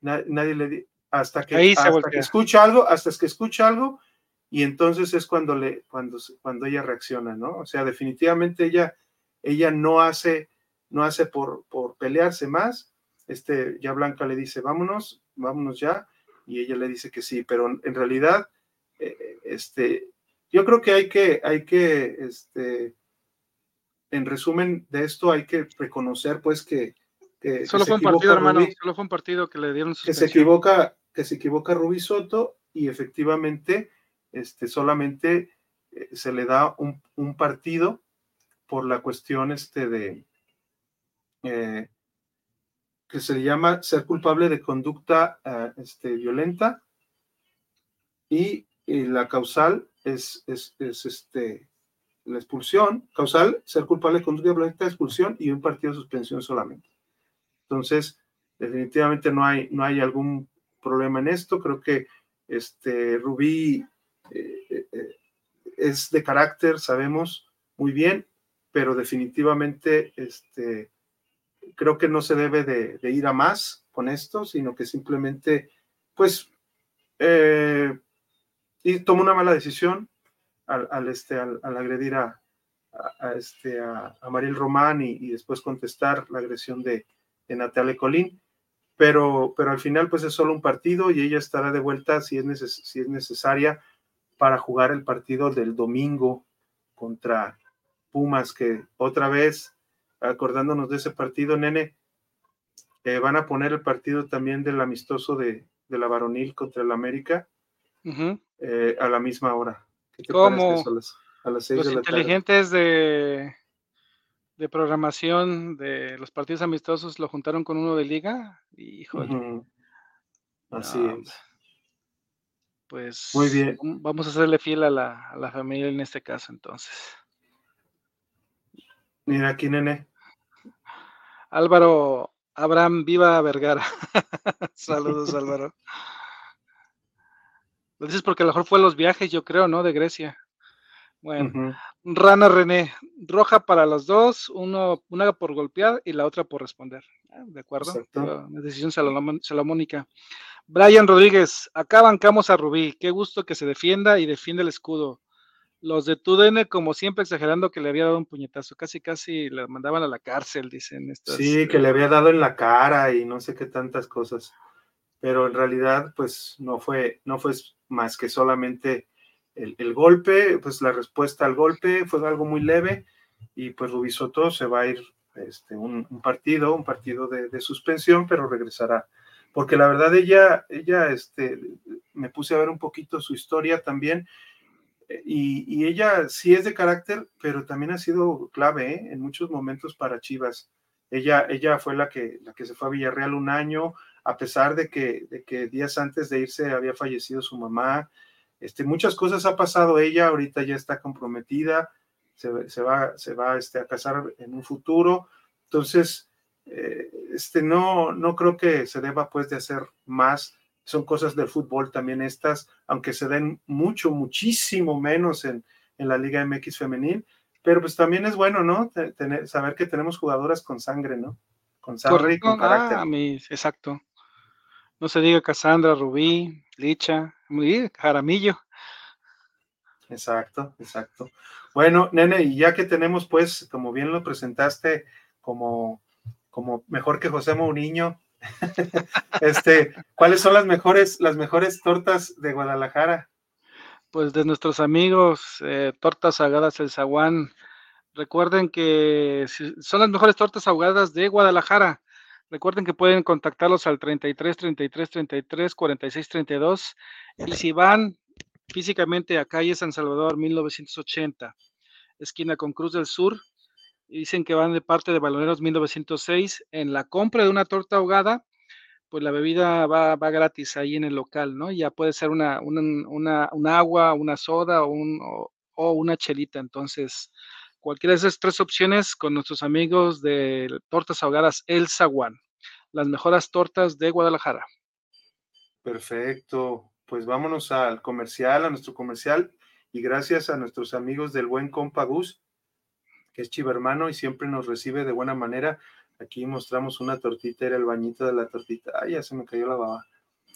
Speaker 1: nadie le hasta que, hasta que escucha algo, hasta que escucha algo, y entonces es cuando le cuando cuando ella reacciona no o sea definitivamente ella ella no hace no hace por por pelearse más este ya Blanca le dice vámonos vámonos ya y ella le dice que sí pero en realidad eh, este yo creo que hay que hay que este en resumen de esto hay que reconocer pues que,
Speaker 2: solo fue un partido hermano solo fue un partido que le dieron
Speaker 1: que se equivoca que se equivoca Rubí Soto y efectivamente este, solamente eh, se le da un, partido por la cuestión este de eh, que se llama ser culpable de conducta eh, este, violenta y, la causal es, es, este, la expulsión, causal, ser culpable de conducta violenta, expulsión y un partido de suspensión solamente. Entonces, definitivamente no hay, no hay algún problema en esto. Creo que este, Rubí eh, eh, es de carácter, sabemos muy bien, pero definitivamente este, creo que no se debe de, ir a más con esto, sino que simplemente, pues, eh, y toma una mala decisión al, este, al, agredir a, este, a, Mariel Román y, después contestar la agresión de, de Natalia Colín. Pero, pero al final, pues es solo un partido y ella estará de vuelta si es, si es necesaria para jugar el partido del domingo contra Pumas, que otra vez, acordándonos de ese partido, nene, eh, van a poner el partido también del amistoso de, la varonil contra el América eh, a la misma hora.
Speaker 2: ¿Cómo? A las, seis los de la inteligentes de, de programación de los partidos amistosos lo juntaron con uno de liga. Híjole.
Speaker 1: Así es
Speaker 2: pues
Speaker 1: Muy bien.
Speaker 2: vamos a hacerle fiel a la, familia en este caso entonces.
Speaker 1: Mira aquí, nene.
Speaker 2: Álvaro Abraham Viva Vergara. Saludos, Álvaro. Lo dices porque a lo mejor fue los viajes, yo creo, ¿no? De Grecia. Bueno, Rana René, roja para los dos, uno, una por golpear y la otra por responder. Ah, ¿De acuerdo? Una decisión salomónica. Brian Rodríguez, acá bancamos a Rubí. Qué gusto que se defienda y defiende el escudo. Los de TUDN, como siempre, exagerando que le había dado un puñetazo, casi casi le mandaban a la cárcel, dicen. Estas,
Speaker 1: sí, que le había dado en la cara y no sé qué tantas cosas. Pero en realidad, pues no fue, no fue más que solamente el, golpe, pues la respuesta al golpe fue algo muy leve y pues Rubí Soto se va a ir este, un, partido, un partido de, de, suspensión, pero regresará. Porque la verdad ella, ella, este, me puse a ver un poquito su historia también y, ella sí es de carácter, pero también ha sido clave ¿eh? en muchos momentos para Chivas. Ella, ella fue la que, la que se fue a Villarreal un año, a pesar de que, de que días antes de irse había fallecido su mamá. Este, muchas cosas ha pasado ella, ahorita ya está comprometida, se, se va, se va este, a casar en un futuro. Entonces, eh, este, no, no creo que se deba pues de hacer más son cosas del fútbol también estas, aunque se den mucho, muchísimo menos en, la Liga MX femenil, pero pues también es bueno, ¿no? Tener, saber que tenemos jugadoras con sangre, ¿no? Con sangre y con carácter.
Speaker 2: Ah, exacto. No se diga Cassandra, Rubí, Licha, Jaramillo.
Speaker 1: Exacto, exacto. Bueno, nene, y ya que tenemos, pues, como bien lo presentaste, como, como mejor que José Mourinho, este, ¿cuáles son las mejores, las mejores tortas de Guadalajara?
Speaker 2: Pues de nuestros amigos, eh, Tortas Ahogadas El Zaguán. Recuerden que son las mejores tortas ahogadas de Guadalajara. Recuerden que pueden contactarlos al 33 33 33 46 32 y si van físicamente a calle San Salvador 1980, esquina con Cruz del Sur, dicen que van de parte de Baloneros 1906. En la compra de una torta ahogada, pues la bebida va, gratis ahí en el local, ¿no? Ya puede ser una, una, agua, una soda o, o, una chelita. Entonces, cualquiera de esas tres opciones con nuestros amigos de Tortas Ahogadas El Zaguán, las mejores tortas de Guadalajara.
Speaker 1: Perfecto. Pues vámonos al comercial, a nuestro comercial, y gracias a nuestros amigos del buen compa Gus que es chivermano y siempre nos recibe de buena manera. Aquí mostramos una tortita, era el bañito de la tortita. Ay, ya se me cayó la baba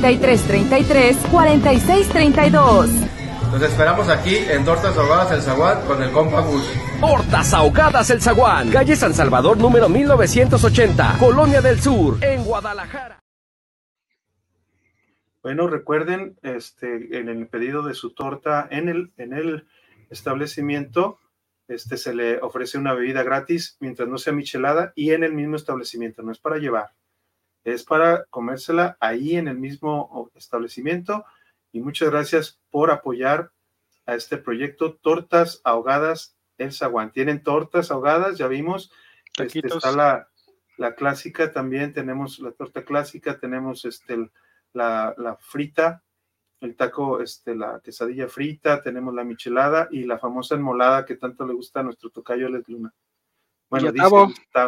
Speaker 3: 33 33 46 32.
Speaker 4: Nos esperamos aquí en Tortas Ahogadas El Zaguán con el compa Gus.
Speaker 5: Tortas Ahogadas El Zaguán, calle San Salvador número 1980, Colonia del Sur, en Guadalajara.
Speaker 1: Bueno, recuerden, este, en el pedido de su torta en el, en el establecimiento, este, se le ofrece una bebida gratis mientras no sea michelada y en el mismo establecimiento, no es para llevar es para comérsela ahí en el mismo establecimiento. Y muchas gracias por apoyar a este proyecto Tortas Ahogadas El Zaguán. Tienen tortas ahogadas, ya vimos. Este, está la, la, clásica también, tenemos la torta clásica, tenemos este, la, la, frita, el taco, este, la quesadilla frita, tenemos la michelada y la famosa enmolada que tanto le gusta a nuestro tocayo Les Luna.
Speaker 2: Bueno, dice,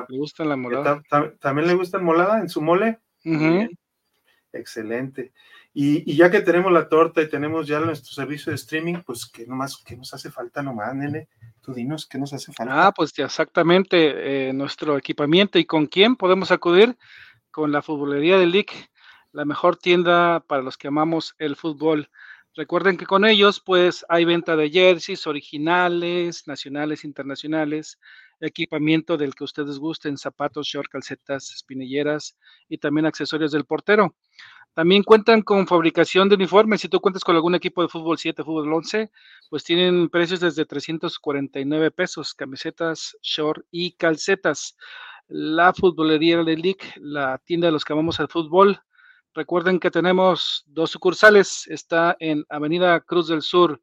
Speaker 2: le gusta la molada.
Speaker 1: ¿También le gusta molada en su mole? Excelente. Y, ya que tenemos la torta y tenemos ya nuestro servicio de streaming, pues ¿qué nomás, qué nos hace falta nomás, nene? Tú dinos, ¿qué nos hace falta?
Speaker 2: Ah, pues exactamente, eh, nuestro equipamiento y con quién podemos acudir con la futbolería del LIC, la mejor tienda para los que amamos el fútbol. Recuerden que con ellos, pues, hay venta de jerseys originales, nacionales, internacionales, equipamiento del que ustedes gusten, zapatos, short, calcetas, espinilleras y también accesorios del portero. También cuentan con fabricación de uniformes. Si tú cuentas con algún equipo de fútbol 7, fútbol 11, pues tienen precios desde 349 pesos, camisetas, short y calcetas. La futbolería de League, la tienda de los que amamos al fútbol. Recuerden que tenemos dos sucursales. Está en Avenida Cruz del Sur,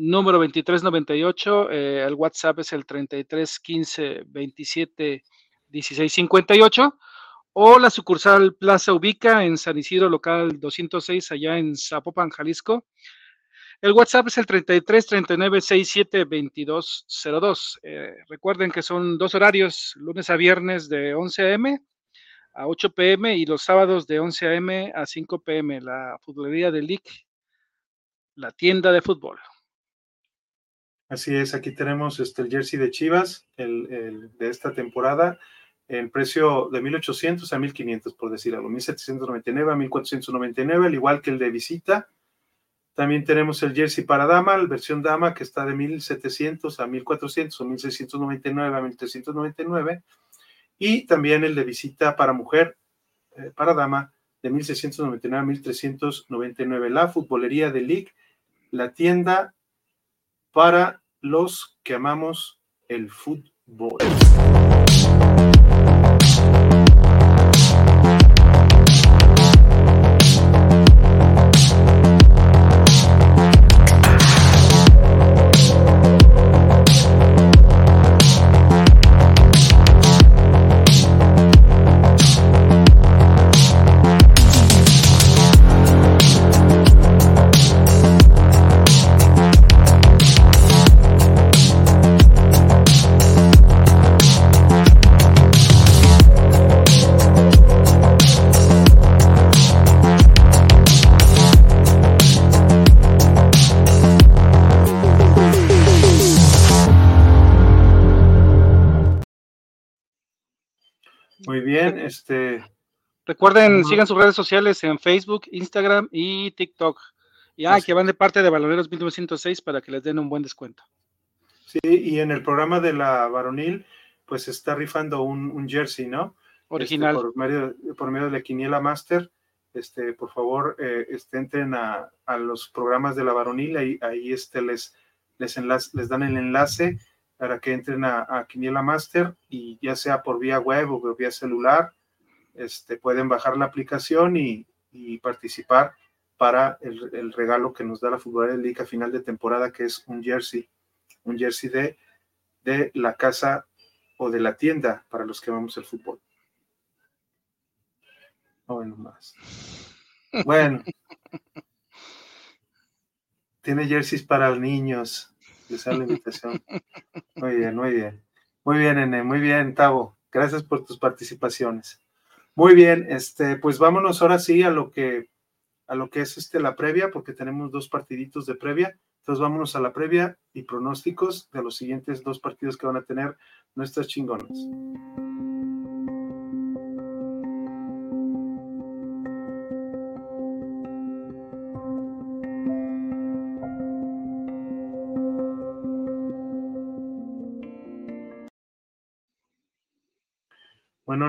Speaker 2: número 2398. Eh, el WhatsApp es el 3315 27 16 58. O la sucursal Plaza Ubica en San Isidro, local 206, allá en Zapopan, Jalisco. El WhatsApp es el 33 39 67 22 02. recuerden que son dos horarios, lunes a viernes de 11 a.m. a 8 p.m. y los sábados de 11 a.m. a 5 p.m. La futbolería de LIC, la tienda de fútbol.
Speaker 1: Así es, aquí tenemos este, el jersey de Chivas, el, de esta temporada, en precio de 1.800 a 1.500, por decir algo, 1.799 a 1.499, al igual que el de visita también tenemos el jersey para dama, la versión dama que está de 1700 a 1400 o 1699 a 1399. Y también el de visita para mujer, eh, para dama, de 1699 a 1399. La futbolería de League, la tienda para los que amamos el fútbol. Este.
Speaker 2: Recuerden, sigan sus redes sociales en Facebook, Instagram y TikTok. Y ah, que van de parte de Baloneros 1906 para que les den un buen descuento.
Speaker 1: Sí, y en el programa de la varonil, pues está rifando un, jersey, ¿no?
Speaker 2: Este, Original.
Speaker 1: por, medio, por medio de la Quiniela Master. Este, por favor, eh, este, entren a, los programas de la varonil, ahí, ahí este, les, les, les dan el enlace para que entren a, Quiniela Master y ya sea por vía web o por vía celular, este, pueden bajar la aplicación y, participar para el, regalo que nos da la Futbolera Liga final de temporada, que es un jersey, un jersey de, la casa o de la tienda para los que vamos al fútbol. bueno, más. Bueno. Tiene jerseys para niños la invitación. Muy bien, muy bien. Muy bien, Nene, muy bien, Tavo. Gracias por tus participaciones. Muy bien, este, pues vámonos ahora sí a lo que a lo que es este la previa, porque tenemos dos partiditos de previa. Entonces vámonos a la previa y pronósticos de los siguientes dos partidos que van a tener nuestras chingonas.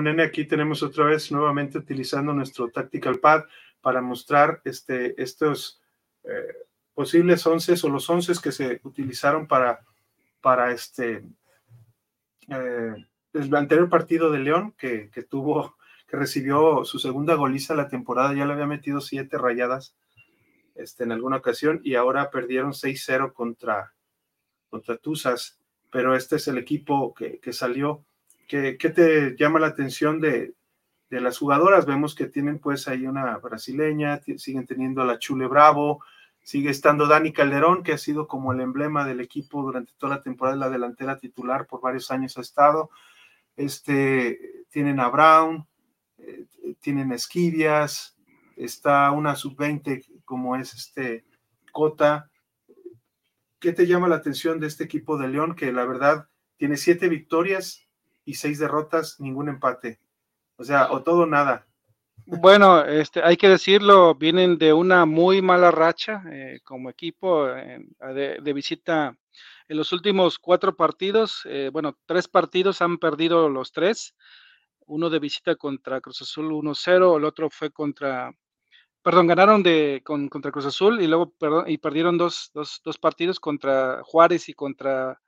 Speaker 1: Nene, aquí tenemos otra vez nuevamente utilizando nuestro Tactical Pad para mostrar este, estos eh, posibles once o los once que se utilizaron para, para este, eh, el anterior partido de León que, tuvo, que recibió su segunda goliza la temporada, ya le había metido siete rayadas este, en alguna ocasión y ahora perdieron 6-0 contra, contra Tuzas, pero este es el equipo que, que salió ¿Qué, te llama la atención de, las jugadoras? Vemos que tienen pues ahí una brasileña, siguen teniendo a la Chule Bravo, sigue estando Dani Calderón, que ha sido como el emblema del equipo durante toda la temporada, la delantera titular por varios años ha estado. Este, tienen a Brown, eh, tienen a Esquivias, está una sub-20 como es este Cota. ¿Qué te llama la atención de este equipo de León que la verdad tiene siete victorias y seis derrotas, ningún empate. O sea, o todo nada.
Speaker 2: Bueno, este, hay que decirlo, vienen de una muy mala racha eh, como equipo de, visita en los últimos cuatro partidos. Eh, bueno, tres partidos han perdido los tres. Uno de visita contra Cruz Azul 1-0, el otro fue contra, perdón, ganaron de, con, contra Cruz Azul y luego perdón, y perdieron dos, dos, dos partidos contra Juárez y contra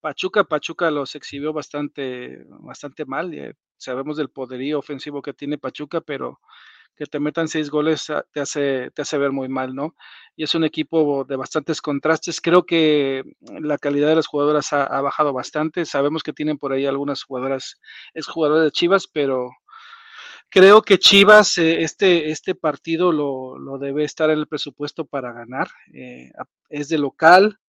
Speaker 2: Pachuca, Pachuca los exhibió bastante, bastante mal. Eh, sabemos del poderío ofensivo que tiene Pachuca, pero que te metan seis goles te hace, te hace ver muy mal, ¿no? Y es un equipo de bastantes contrastes. Creo que la calidad de las jugadoras ha, bajado bastante. Sabemos que tienen por ahí algunas jugadoras, es jugador de Chivas, pero Creo que Chivas, eh, este, este partido lo, lo, debe estar en el presupuesto para ganar. Eh, es de local.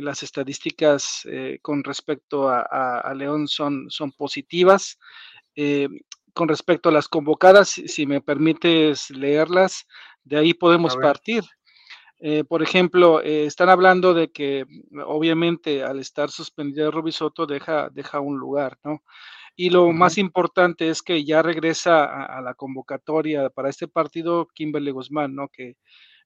Speaker 2: Las estadísticas eh, con respecto a, a, León son, son positivas. con respecto a las convocadas, si, si me permites leerlas, de ahí podemos partir. por ejemplo, están hablando de que obviamente al estar suspendido Rubí Soto deja, deja un lugar, ¿no? Y lo más importante es que ya regresa a, la convocatoria para este partido Kimberly Guzmán, ¿no? Que,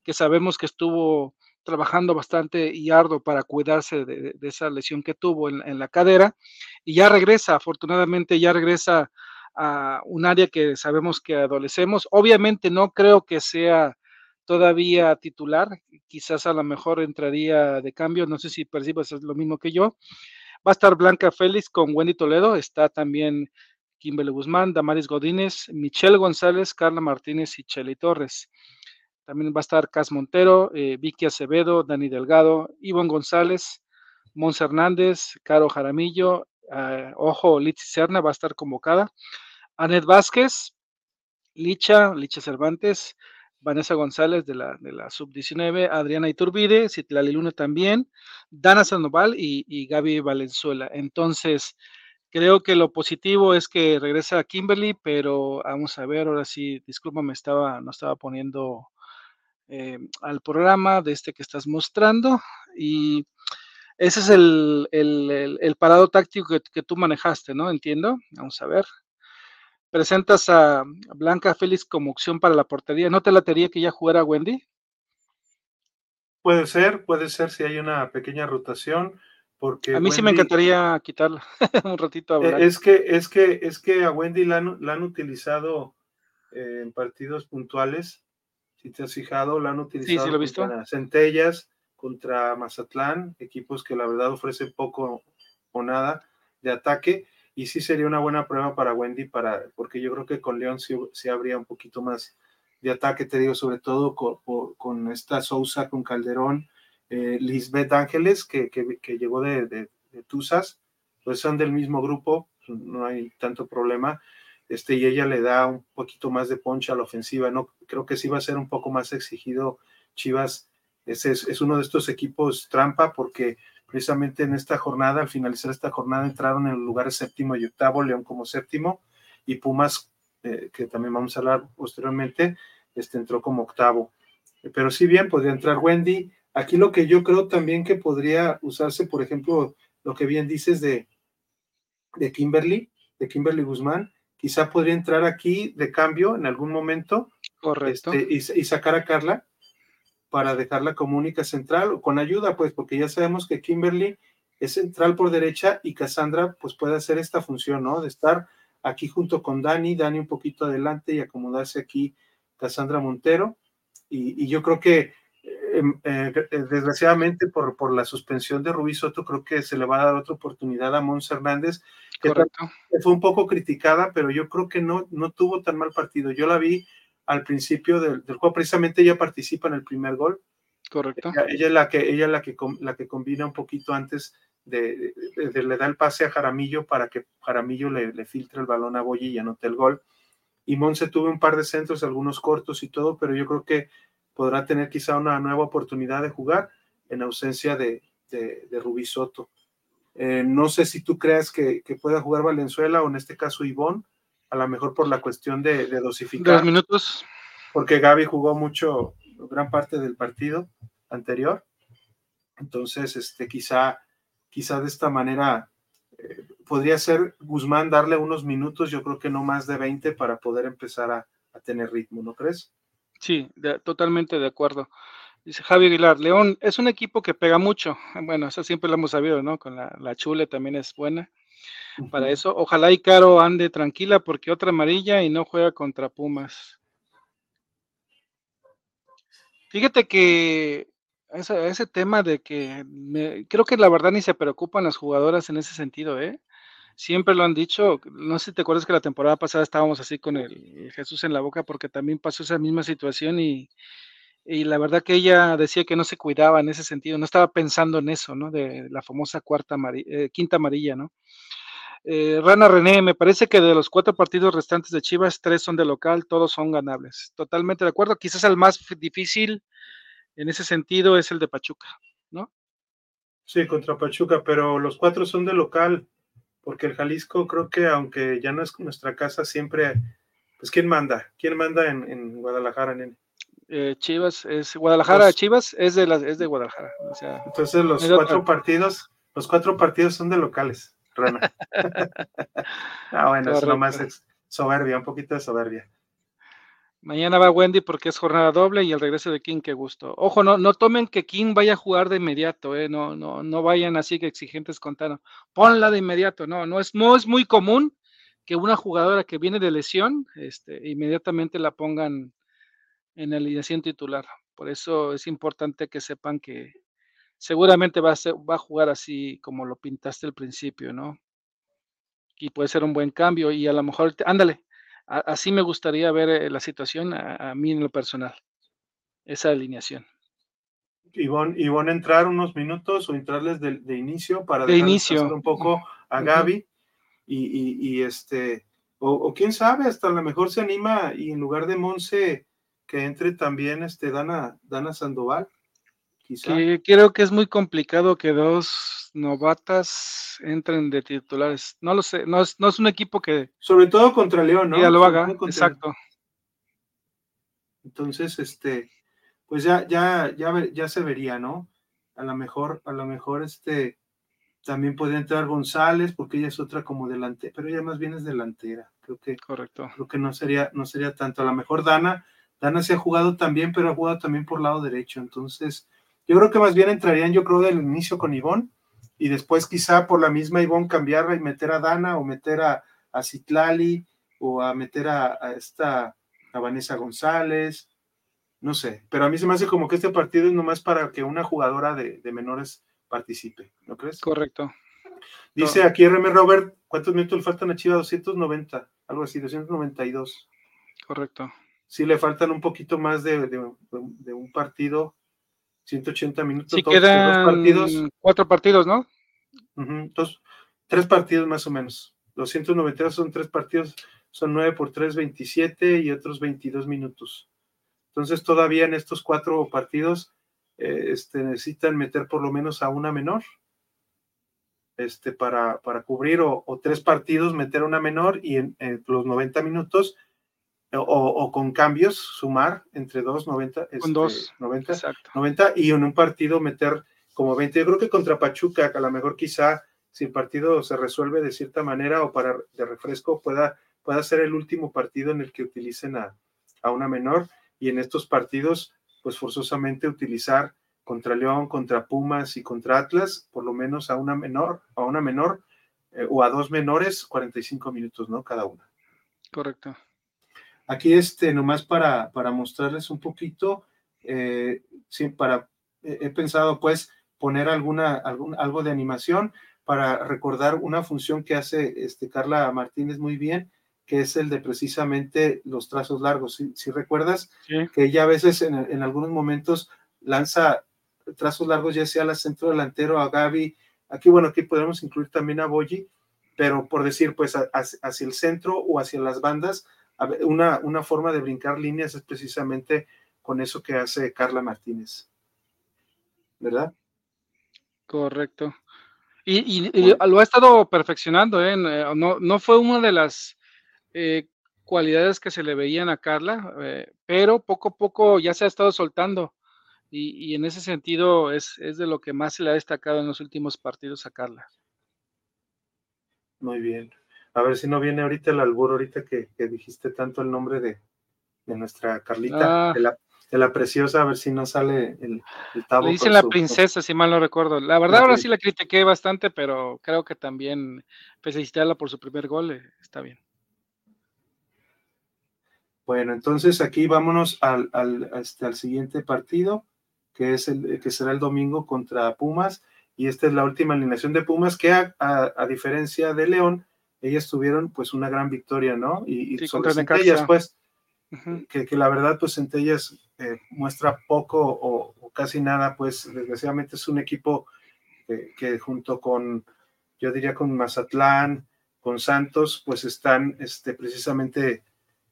Speaker 2: que sabemos que estuvo trabajando bastante y arduo para cuidarse de, esa lesión que tuvo en, la cadera y ya regresa, afortunadamente ya regresa a un área que sabemos que adolecemos. Obviamente no creo que sea todavía titular, quizás a lo mejor entraría de cambio, no sé si percibes lo mismo que yo, Va a estar Blanca Félix con Wendy Toledo, está también Kimberly Guzmán, Damaris Godínez, Michelle González, Carla Martínez y Chely Torres. También va a estar Cas Montero, eh, Vicky Acevedo, Dani Delgado, Ivonne González, Mons Hernández, Caro Jaramillo, eh, Ojo, Litsi Serna va a estar convocada, Anet Vázquez, Licha, Licha Cervantes, Vanessa González de la, de la sub-19, Adriana Iturbide, Citlali Luna también, Dana Sandoval y, y, Gaby Valenzuela. Entonces, creo que lo positivo es que regresa Kimberly, pero vamos a ver, ahora sí, discúlpame, estaba, no estaba poniendo eh, al programa de este que estás mostrando y ese es el, el, el, parado táctico que, que tú manejaste, ¿no? Entiendo. Vamos a ver presentas a Blanca Félix como opción para la portería. ¿No te latería que ya jugara Wendy?
Speaker 1: Puede ser, puede ser si hay una pequeña rotación. Porque
Speaker 2: a mí sí me encantaría quitarla un ratito
Speaker 1: a eh, Es que, es que, es que a Wendy la han, utilizado eh, en partidos puntuales. Si te has fijado, la han utilizado
Speaker 2: sí, lo visto.
Speaker 1: Centellas, contra Mazatlán, equipos que la verdad ofrecen poco o nada de ataque y sí sería una buena prueba para Wendy, para, porque yo creo que con León sí, habría un poquito más de ataque, te digo, sobre todo con, esta Sousa, con Calderón, eh, Lisbeth Ángeles, que, que, llegó de, de, Tuzas, pues son del mismo grupo, no hay tanto problema, este, y ella le da un poquito más de poncha a la ofensiva, no creo que sí va a ser un poco más exigido Chivas, es, es uno de estos equipos trampa porque precisamente en esta jornada, al finalizar esta jornada, entraron en los lugares séptimo y octavo, León como séptimo, y Pumas, eh, que también vamos a hablar posteriormente, este entró como octavo. Pero sí bien, podría entrar Wendy. Aquí lo que yo creo también que podría usarse, por ejemplo, lo que bien dices de, de Kimberly, de Kimberly Guzmán, quizá podría entrar aquí de cambio en algún momento.
Speaker 2: Correcto.
Speaker 1: Este, y, y, sacar a Carla para dejarla como única central o con ayuda, pues, porque ya sabemos que Kimberly es central por derecha y Cassandra, pues, puede hacer esta función, ¿no? De estar aquí junto con Dani, Dani un poquito adelante y acomodarse aquí Cassandra Montero. Y, yo creo que, em, eh, eh, desgraciadamente, por, por la suspensión de Rubí Soto, creo que se le va a dar otra oportunidad a Mons Hernández, que fue un poco criticada, pero yo creo que no, no tuvo tan mal partido. Yo la vi al principio del, juego. Precisamente ella participa en el primer gol.
Speaker 2: Correcto.
Speaker 1: Ella, es la que, ella la que, la que combina un poquito antes de, le da el pase a Jaramillo para que Jaramillo le, le filtre el balón a Boyi y anote el gol. Y Monse tuvo un par de centros, algunos cortos y todo, pero yo creo que podrá tener quizá una nueva oportunidad de jugar en ausencia de, de, Rubí Soto. Eh, no sé si tú creas que, que, pueda jugar Valenzuela o en este caso Ivonne, a lo mejor por la cuestión de, dosificar.
Speaker 2: Dos minutos.
Speaker 1: Porque Gaby jugó mucho, gran parte del partido anterior. Entonces, este, quizá, quizá de esta manera eh, podría ser Guzmán darle unos minutos, yo creo que no más de 20 para poder empezar a, tener ritmo, ¿no crees?
Speaker 2: Sí, totalmente de acuerdo. Dice Javi Aguilar, León es un equipo que pega mucho. Bueno, eso siempre lo hemos sabido, ¿no? Con la, la Chule también es buena para eso. Ojalá y Caro ande tranquila porque otra amarilla y no juega contra Pumas. Fíjate que ese, ese tema de que creo que la verdad ni se preocupan las jugadoras en ese sentido, ¿eh? Siempre lo han dicho, no sé si te acuerdas que la temporada pasada estábamos así con el Jesús en la boca porque también pasó esa misma situación y, y la verdad que ella decía que no se cuidaba en ese sentido, no estaba pensando en eso, ¿no? De la famosa cuarta eh, quinta amarilla, ¿no? Eh, Rana René, me parece que de los cuatro partidos restantes de Chivas, tres son de local, todos son ganables. Totalmente de acuerdo. Quizás el más difícil en ese sentido es el de Pachuca, ¿no?
Speaker 1: Sí, contra Pachuca, pero los cuatro son de local, porque el Jalisco creo que aunque ya no es nuestra casa, siempre, pues ¿quién manda? ¿Quién manda en, Guadalajara, nene?
Speaker 2: Eh, Chivas, es Guadalajara, Chivas es de, es de Guadalajara.
Speaker 1: entonces los cuatro partidos, los cuatro partidos son de locales. ah, bueno, eso nomás es soberbia, un poquito de soberbia.
Speaker 2: Mañana va Wendy porque es jornada doble y el regreso de King, qué gusto. Ojo, no, no tomen que King vaya a jugar de inmediato, eh, no, no, no vayan así que exigentes con Tano. Ponla de inmediato, no, no es, no es muy común que una jugadora que viene de lesión, este, inmediatamente la pongan en la alineación titular. Por eso es importante que sepan que, seguramente va a, ser, va a jugar así como lo pintaste al principio, ¿no? Y puede ser un buen cambio y a lo mejor, ándale, así me gustaría ver eh, la situación a, mí en lo personal, esa alineación.
Speaker 1: Ivonne, entrar unos minutos o entrarles de, inicio para
Speaker 2: de inicio.
Speaker 1: un poco a Gaby y, este, o, quién sabe, hasta a lo mejor se anima y en lugar de Monse que entre también este Dana, Dana Sandoval
Speaker 2: creo que es muy complicado que dos novatas entren de titulares. No lo sé, no es, no es un equipo que.
Speaker 1: Sobre todo contra León, ¿no?
Speaker 2: Ya lo haga, exacto.
Speaker 1: Entonces, este, pues ya, ya, ya, ya se vería, ¿no? A lo mejor, a lo mejor, este, también puede entrar González, porque ella es otra como delantera, pero ella más bien es delantera. Creo que,
Speaker 2: correcto.
Speaker 1: Creo que no sería, no sería tanto. A lo mejor Dana, Dana se ha jugado también, pero ha jugado también por lado derecho. Entonces, yo creo que más bien entrarían, yo creo, del inicio con Ivonne y después quizá por la misma Ivonne cambiarla y meter a Dana o meter a, a Citlali o a meter a, esta a Vanessa González, no sé, pero a mí se me hace como que este partido es nomás para que una jugadora de, menores participe, ¿no crees?
Speaker 2: Correcto.
Speaker 1: Dice aquí RM Robert, ¿cuántos minutos le faltan a Chiva? 290, algo así, 292.
Speaker 2: Correcto.
Speaker 1: Sí, le faltan un poquito más de, de un partido 180 minutos.
Speaker 2: Sí, quedan partidos. cuatro partidos, ¿no?
Speaker 1: tres partidos más o menos. Los 192 son tres partidos, son 9 por 3, 27 y otros 22 minutos. Entonces, todavía en estos cuatro partidos eh, este, necesitan meter por lo menos a una menor este, para, para cubrir, o, tres partidos meter a una menor y en los 90 minutos o, con cambios, sumar entre dos, 90,
Speaker 2: con dos,
Speaker 1: 90, 90 y en un partido meter como 20. Yo creo que contra Pachuca, que a lo mejor quizá si el partido se resuelve de cierta manera o para de refresco pueda, pueda ser el último partido en el que utilicen a, a una menor y en estos partidos pues forzosamente utilizar contra León, contra Pumas y contra Atlas, por lo menos a una menor, a una menor eh, o a dos menores, 45 minutos, ¿no? Cada una.
Speaker 2: Correcto.
Speaker 1: Aquí, este, nomás para, para mostrarles un poquito, eh, sí, para, he pensado pues poner alguna, algún, algo de animación para recordar una función que hace este, Carla Martínez muy bien, que es el de precisamente los trazos largos. Si, recuerdas que ella a veces en, en, algunos momentos lanza trazos largos, ya sea al centro delantero, a Gaby, aquí bueno, aquí podemos incluir también a Boyi, pero por decir, pues hacia el centro o hacia las bandas, una, una forma de brincar líneas es precisamente con eso que hace Carla Martínez. ¿Verdad?
Speaker 2: Correcto. Y, lo ha estado perfeccionando, ¿eh? eh no, no fue una de las eh, cualidades que se le veían a Carla, eh, pero poco a poco ya se ha estado soltando. Y, y en ese sentido es, es, de lo que más se le ha destacado en los últimos partidos a Carla.
Speaker 1: Muy bien. A ver si no viene ahorita el albur, ahorita que, dijiste tanto el nombre de, nuestra Carlita, ah. de, la, preciosa, a ver si no sale el, el tabo.
Speaker 2: Le dicen la princesa, si mal no recuerdo. La verdad, ahora sí la critiqué bastante, pero creo que también felicitarla por su primer gol, eh, está bien.
Speaker 1: Bueno, entonces aquí vámonos al, al, este, al siguiente partido, que es el que será el domingo contra Pumas, y esta es la última alineación de Pumas, que a diferencia de León, ellas tuvieron pues una gran victoria, ¿no? Y, y sobre Centellas, pues, que, la verdad, pues Centellas eh, muestra poco o, casi nada, pues desgraciadamente es un equipo que junto con, yo diría con Mazatlán, con Santos, pues están este, precisamente,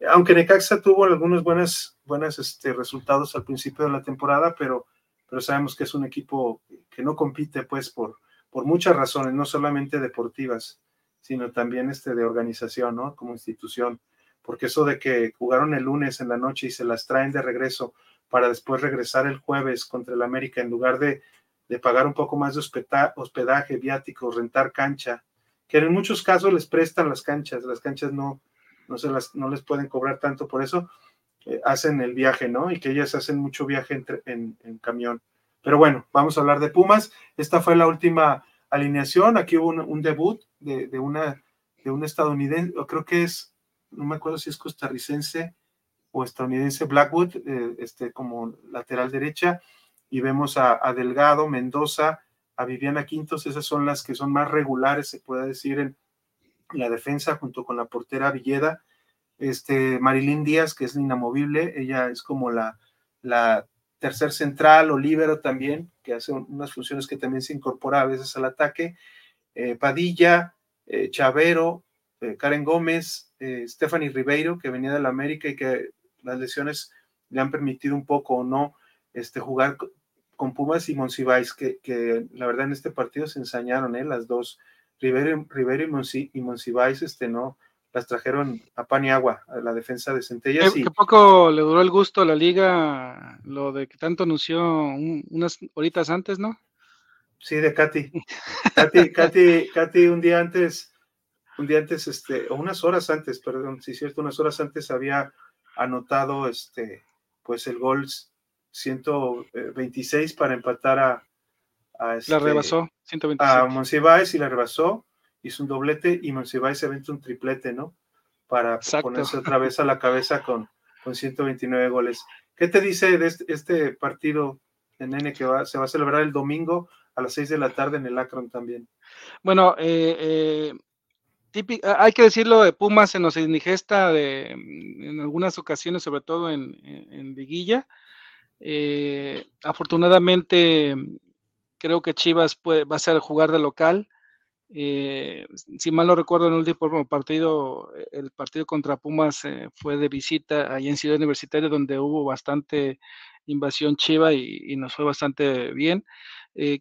Speaker 1: aunque Necaxa tuvo algunos buenos buenas, este, resultados al principio de la temporada, pero, pero sabemos que es un equipo que no compite pues por, por muchas razones, no solamente deportivas, sino también este, de organización, ¿no? Como institución. Porque eso de que jugaron el lunes en la noche y se las traen de regreso para después regresar el jueves contra el América en lugar de, de pagar un poco más de hospedaje, viáticos, rentar cancha, que en muchos casos les prestan las canchas, las canchas no, no, se las, no les pueden cobrar tanto por eso, eh, hacen el viaje, ¿no? Y que ellas hacen mucho viaje en, en, camión. Pero bueno, vamos a hablar de Pumas. Esta fue la última alineación. Aquí hubo un, debut de, de, una, de un estadounidense, creo que es, no me acuerdo si es costarricense o estadounidense, Blackwood, eh, este, como lateral derecha. Y vemos a, a Delgado, Mendoza, a Viviana Quintos, esas son las que son más regulares, se puede decir, en la defensa, junto con la portera Villeda. Este, Marilyn Díaz, que es inamovible, ella es como la, la tercer central o líbero también, que hace unas funciones que también se incorpora a veces al ataque. Eh, Padilla, eh, Chavero, eh, Karen Gómez, Stephanie Ribeiro, que venía de la América y que las lesiones le han permitido un poco o no este, jugar con Pumas y Monsiváis, que, que, la verdad en este partido se ensañaron, ¿eh? las dos, Rivero y, Monsiváis, este, no, las trajeron a pan y agua a la defensa de Centellas.
Speaker 2: Que, poco le duró el gusto a la liga lo de que tanto anunció unas horitas antes, ¿no?
Speaker 1: Sí, de Katy. Katy, Katy, Katy un día antes, un día antes, este, o unas horas antes, perdón, si es cierto, unas horas antes había anotado este, pues el gol 126 para empatar a,
Speaker 2: a la rebasó,
Speaker 1: 126. a Monsiváis y la rebasó, hizo un doblete y Monsiváis se aventó un triplete, ¿no? Para ponerse otra vez a la cabeza con, con 129 goles. ¿Qué te dice de este, este partido en N que va, se va a celebrar el domingo a las 6 de la tarde en el Akron también?
Speaker 2: Bueno, eh, eh, hay que decirlo de Pumas se nos indigesta de, en algunas ocasiones, sobre todo en, en, en Liguilla, eh, afortunadamente, creo que Chivas puede, va a ser jugar de local. Eh, si mal no recuerdo, en el último partido, el partido contra Pumas eh, fue de visita ahí en Ciudad Universitaria, donde hubo bastante invasión chiva y, nos fue bastante bien.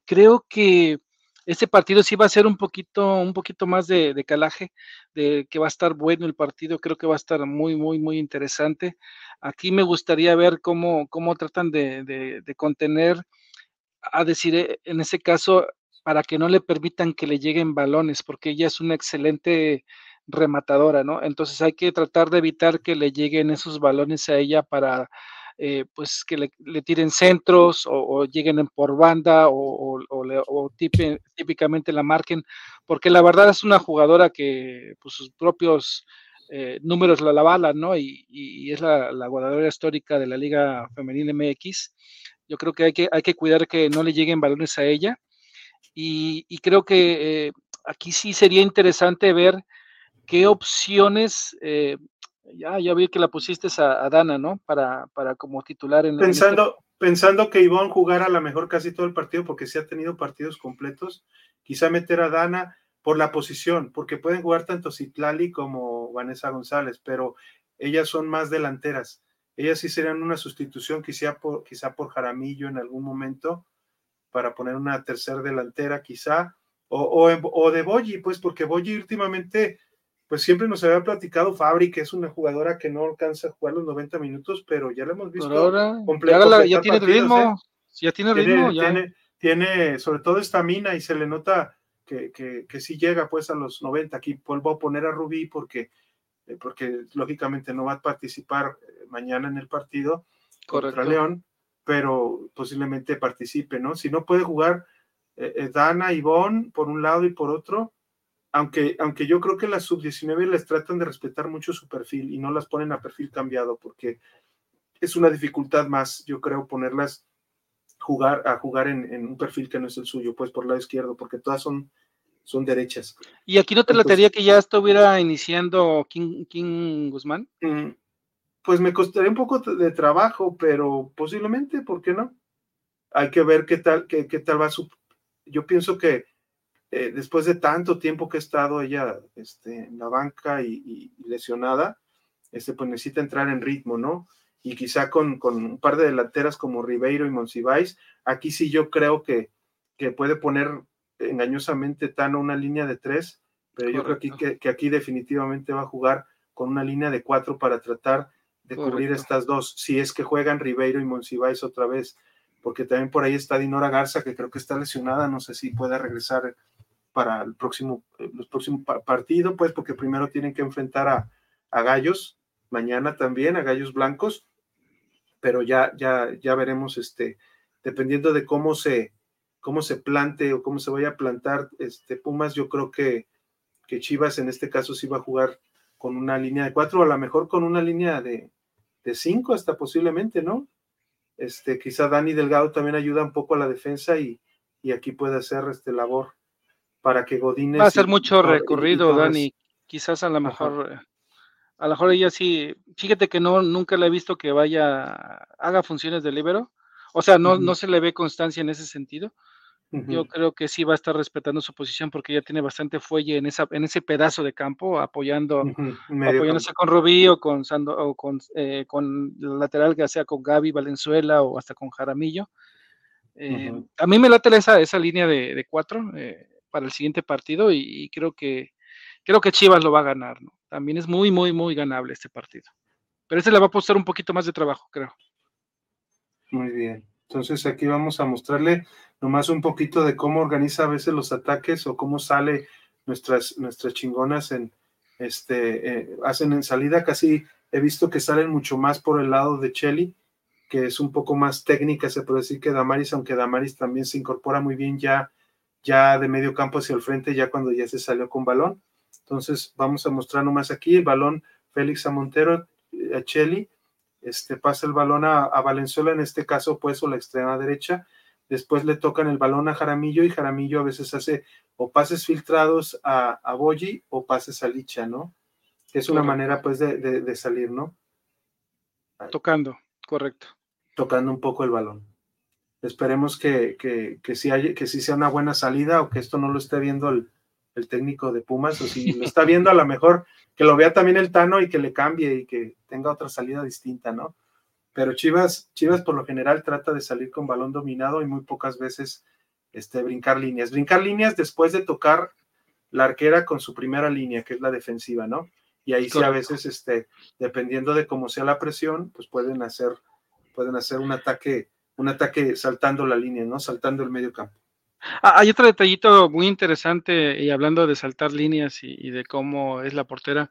Speaker 2: creo que este partido sí va a ser un poquito, un poquito más de, calaje, de que va a estar bueno el partido, creo que va a estar muy, muy, muy interesante. Aquí me gustaría ver cómo, cómo tratan de, contener, a decir, eh, en ese caso, para que no le permitan que le lleguen balones, porque ella es una excelente rematadora, ¿no? Entonces hay que tratar de evitar que le lleguen esos balones a ella para eh, pues que le, tiren centros o, lleguen por banda o, típicamente la marquen, porque la verdad es una jugadora que pues, sus propios eh, números la avalan, ¿no? Y, es la, la, jugadora histórica de la Liga Femenina MX. Yo creo que hay que, hay que cuidar que no le lleguen balones a ella. Y, creo que eh, aquí sí sería interesante ver qué opciones ya, ya vi que la pusiste a, Dana, ¿no? Para, para como titular en
Speaker 1: Pensando, pensando que Ivonne jugara a lo mejor casi todo el partido, porque sí ha tenido partidos completos, quizá meter a Dana por la posición, porque pueden jugar tanto Citlali como Vanessa González, pero ellas son más delanteras. Ellas sí serían una sustitución, quizá por, quizá por Jaramillo en algún momento, para poner una tercera delantera, quizá, o, o, o de Boyi, pues porque Boyi últimamente pues siempre nos había platicado Fabri, que es una jugadora que no alcanza a jugar los 90 minutos, pero ya lo hemos visto
Speaker 2: ahora, ya, tiene ritmo, ¿eh? ya tiene ritmo,
Speaker 1: tiene, Tiene, sobre todo esta mina y se le nota que, que, que sí llega pues a los 90. Aquí vuelvo a poner a Rubí porque, eh, porque lógicamente no va a participar eh, mañana en el partido contra León, pero posiblemente participe, ¿no? Si no puede jugar Dana y Bon por un lado y por otro, aunque, aunque yo creo que las sub-19 les tratan de respetar mucho su perfil y no las ponen a perfil cambiado porque es una dificultad más, yo creo, ponerlas jugar, a jugar en, un perfil que no es el suyo, pues por lado izquierdo, porque todas son, son derechas.
Speaker 2: ¿Y aquí no te la que ya estuviera iniciando King, King Guzmán? Mm,
Speaker 1: pues me costaría un poco de trabajo, pero posiblemente, ¿por qué no? Hay que ver qué tal, qué, qué tal va su... Yo pienso que eh, después de tanto tiempo que ha estado ella este, en la banca y, lesionada, este, pues necesita entrar en ritmo, ¿no? Y quizá con, un par de delanteras como Ribeiro y Monsiváis, aquí sí yo creo que, que puede poner engañosamente Tano una línea de tres, pero yo creo que, que, aquí definitivamente va a jugar con una línea de cuatro para tratar de cubrir estas dos, si es que juegan Ribeiro y Monsiváis otra vez, porque también por ahí está Dinora Garza, que creo que está lesionada, no sé si pueda regresar para el próximo, eh, los próximos partido, pues porque primero tienen que enfrentar a, a, Gallos, mañana también, a Gallos Blancos, pero ya, ya, ya veremos, este, dependiendo de cómo se, cómo se plante o cómo se vaya a plantar este Pumas, yo creo que, que Chivas en este caso sí va a jugar con una línea de cuatro, o a lo mejor con una línea de, de cinco hasta posiblemente, ¿no? Este, quizá Dani Delgado también ayuda un poco a la defensa y, aquí puede hacer este labor para que Godínez.
Speaker 2: Va a hacer mucho recorrido, Dani. Quizás a lo mejor, eh, a lo mejor ella sí, fíjate que no, nunca le he visto que vaya, haga funciones de libero. O sea, no, no se le ve constancia en ese sentido. Yo creo que sí va a estar respetando su posición porque ya tiene bastante fuelle en, esa, en ese pedazo de campo, apoyando, apoyándose con Rubí o con Sando, o con, eh, con el lateral, ya sea con Gaby Valenzuela o hasta con Jaramillo. Eh, a mí me late esa, esa línea de, cuatro eh, para el siguiente partido y, creo que creo que Chivas lo va a ganar. ¿no? También es muy, muy, muy ganable este partido. Pero este le va a costar un poquito más de trabajo, creo.
Speaker 1: Muy bien. Entonces aquí vamos a mostrarle nomás un poquito de cómo organiza a veces los ataques o cómo sale nuestras, nuestras chingonas en este, eh, hacen en salida, casi he visto que salen mucho más por el lado de Chelly, que es un poco más técnica, se puede decir que Damaris, aunque Damaris también se incorpora muy bien ya, ya de medio campo hacia el frente, ya cuando ya se salió con balón. Entonces vamos a mostrar nomás aquí el balón Félix a Montero, a Chelly, este, pasa el balón a, Valenzuela, en este caso pues o la extrema derecha, después le tocan el balón a Jaramillo y Jaramillo a veces hace o pases filtrados a, a Boyi o pases a Licha, ¿no? Que es una manera pues de, salir, ¿no?
Speaker 2: Tocando, correcto.
Speaker 1: Tocando un poco el balón. Esperemos que, que, que, sí que sí sea una buena salida o que esto no lo esté viendo el, el técnico de Pumas, o si lo está viendo a lo mejor que lo vea también el Tano y que le cambie y que tenga otra salida distinta, ¿no? Pero Chivas, Chivas por lo general trata de salir con balón dominado y muy pocas veces este, brincar líneas. Brincar líneas después de tocar la arquera con su primera línea, que es la defensiva, ¿no? Y ahí sí a veces, este, dependiendo de cómo sea la presión, pues pueden hacer, pueden hacer un ataque, un ataque saltando la línea, ¿no? Saltando el medio campo.
Speaker 2: Ah, hay otro detallito muy interesante y hablando de saltar líneas y, de cómo es la portera.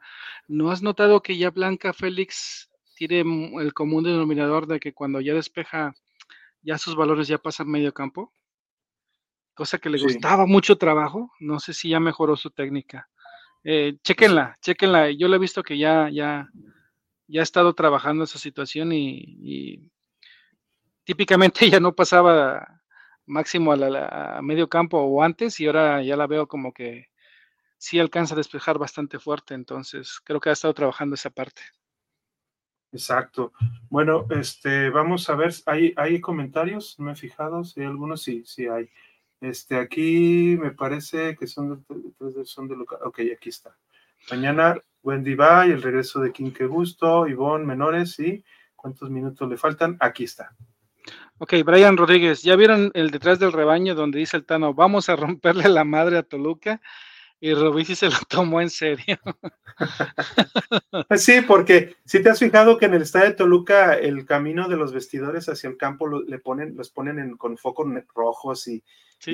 Speaker 2: ¿No has notado que ya Blanca Félix tiene el común denominador de que cuando ya despeja, ya sus valores ya pasan medio campo? Cosa que le gustaba mucho trabajo. No sé si ya mejoró su técnica. Eh, chequenla, chequenla. Yo le he visto que ya, ya, ya ha estado trabajando esa situación y, y típicamente ya no pasaba máximo a, medio campo o antes y ahora ya la veo como que sí alcanza a despejar bastante fuerte, entonces creo que ha estado trabajando esa parte.
Speaker 1: Exacto. Bueno, este, vamos a ver, ¿hay, hay comentarios? No he fijado, si hay algunos, sí, sí hay. Este, aquí me parece que son de, son de Ok, aquí está. Mañana Wendy va y el regreso de Quinque Gusto, Ivonne Menores, ¿sí? ¿Cuántos minutos le faltan? Aquí está.
Speaker 2: Ok, Brian Rodríguez, ¿ya vieron el detrás del rebaño donde dice el Tano, vamos a romperle la madre a Toluca? Y Robisi se lo tomó en serio.
Speaker 1: sí, porque si te has fijado que en el estadio de Toluca el camino de los vestidores hacia el campo le ponen, los ponen con focos rojos y,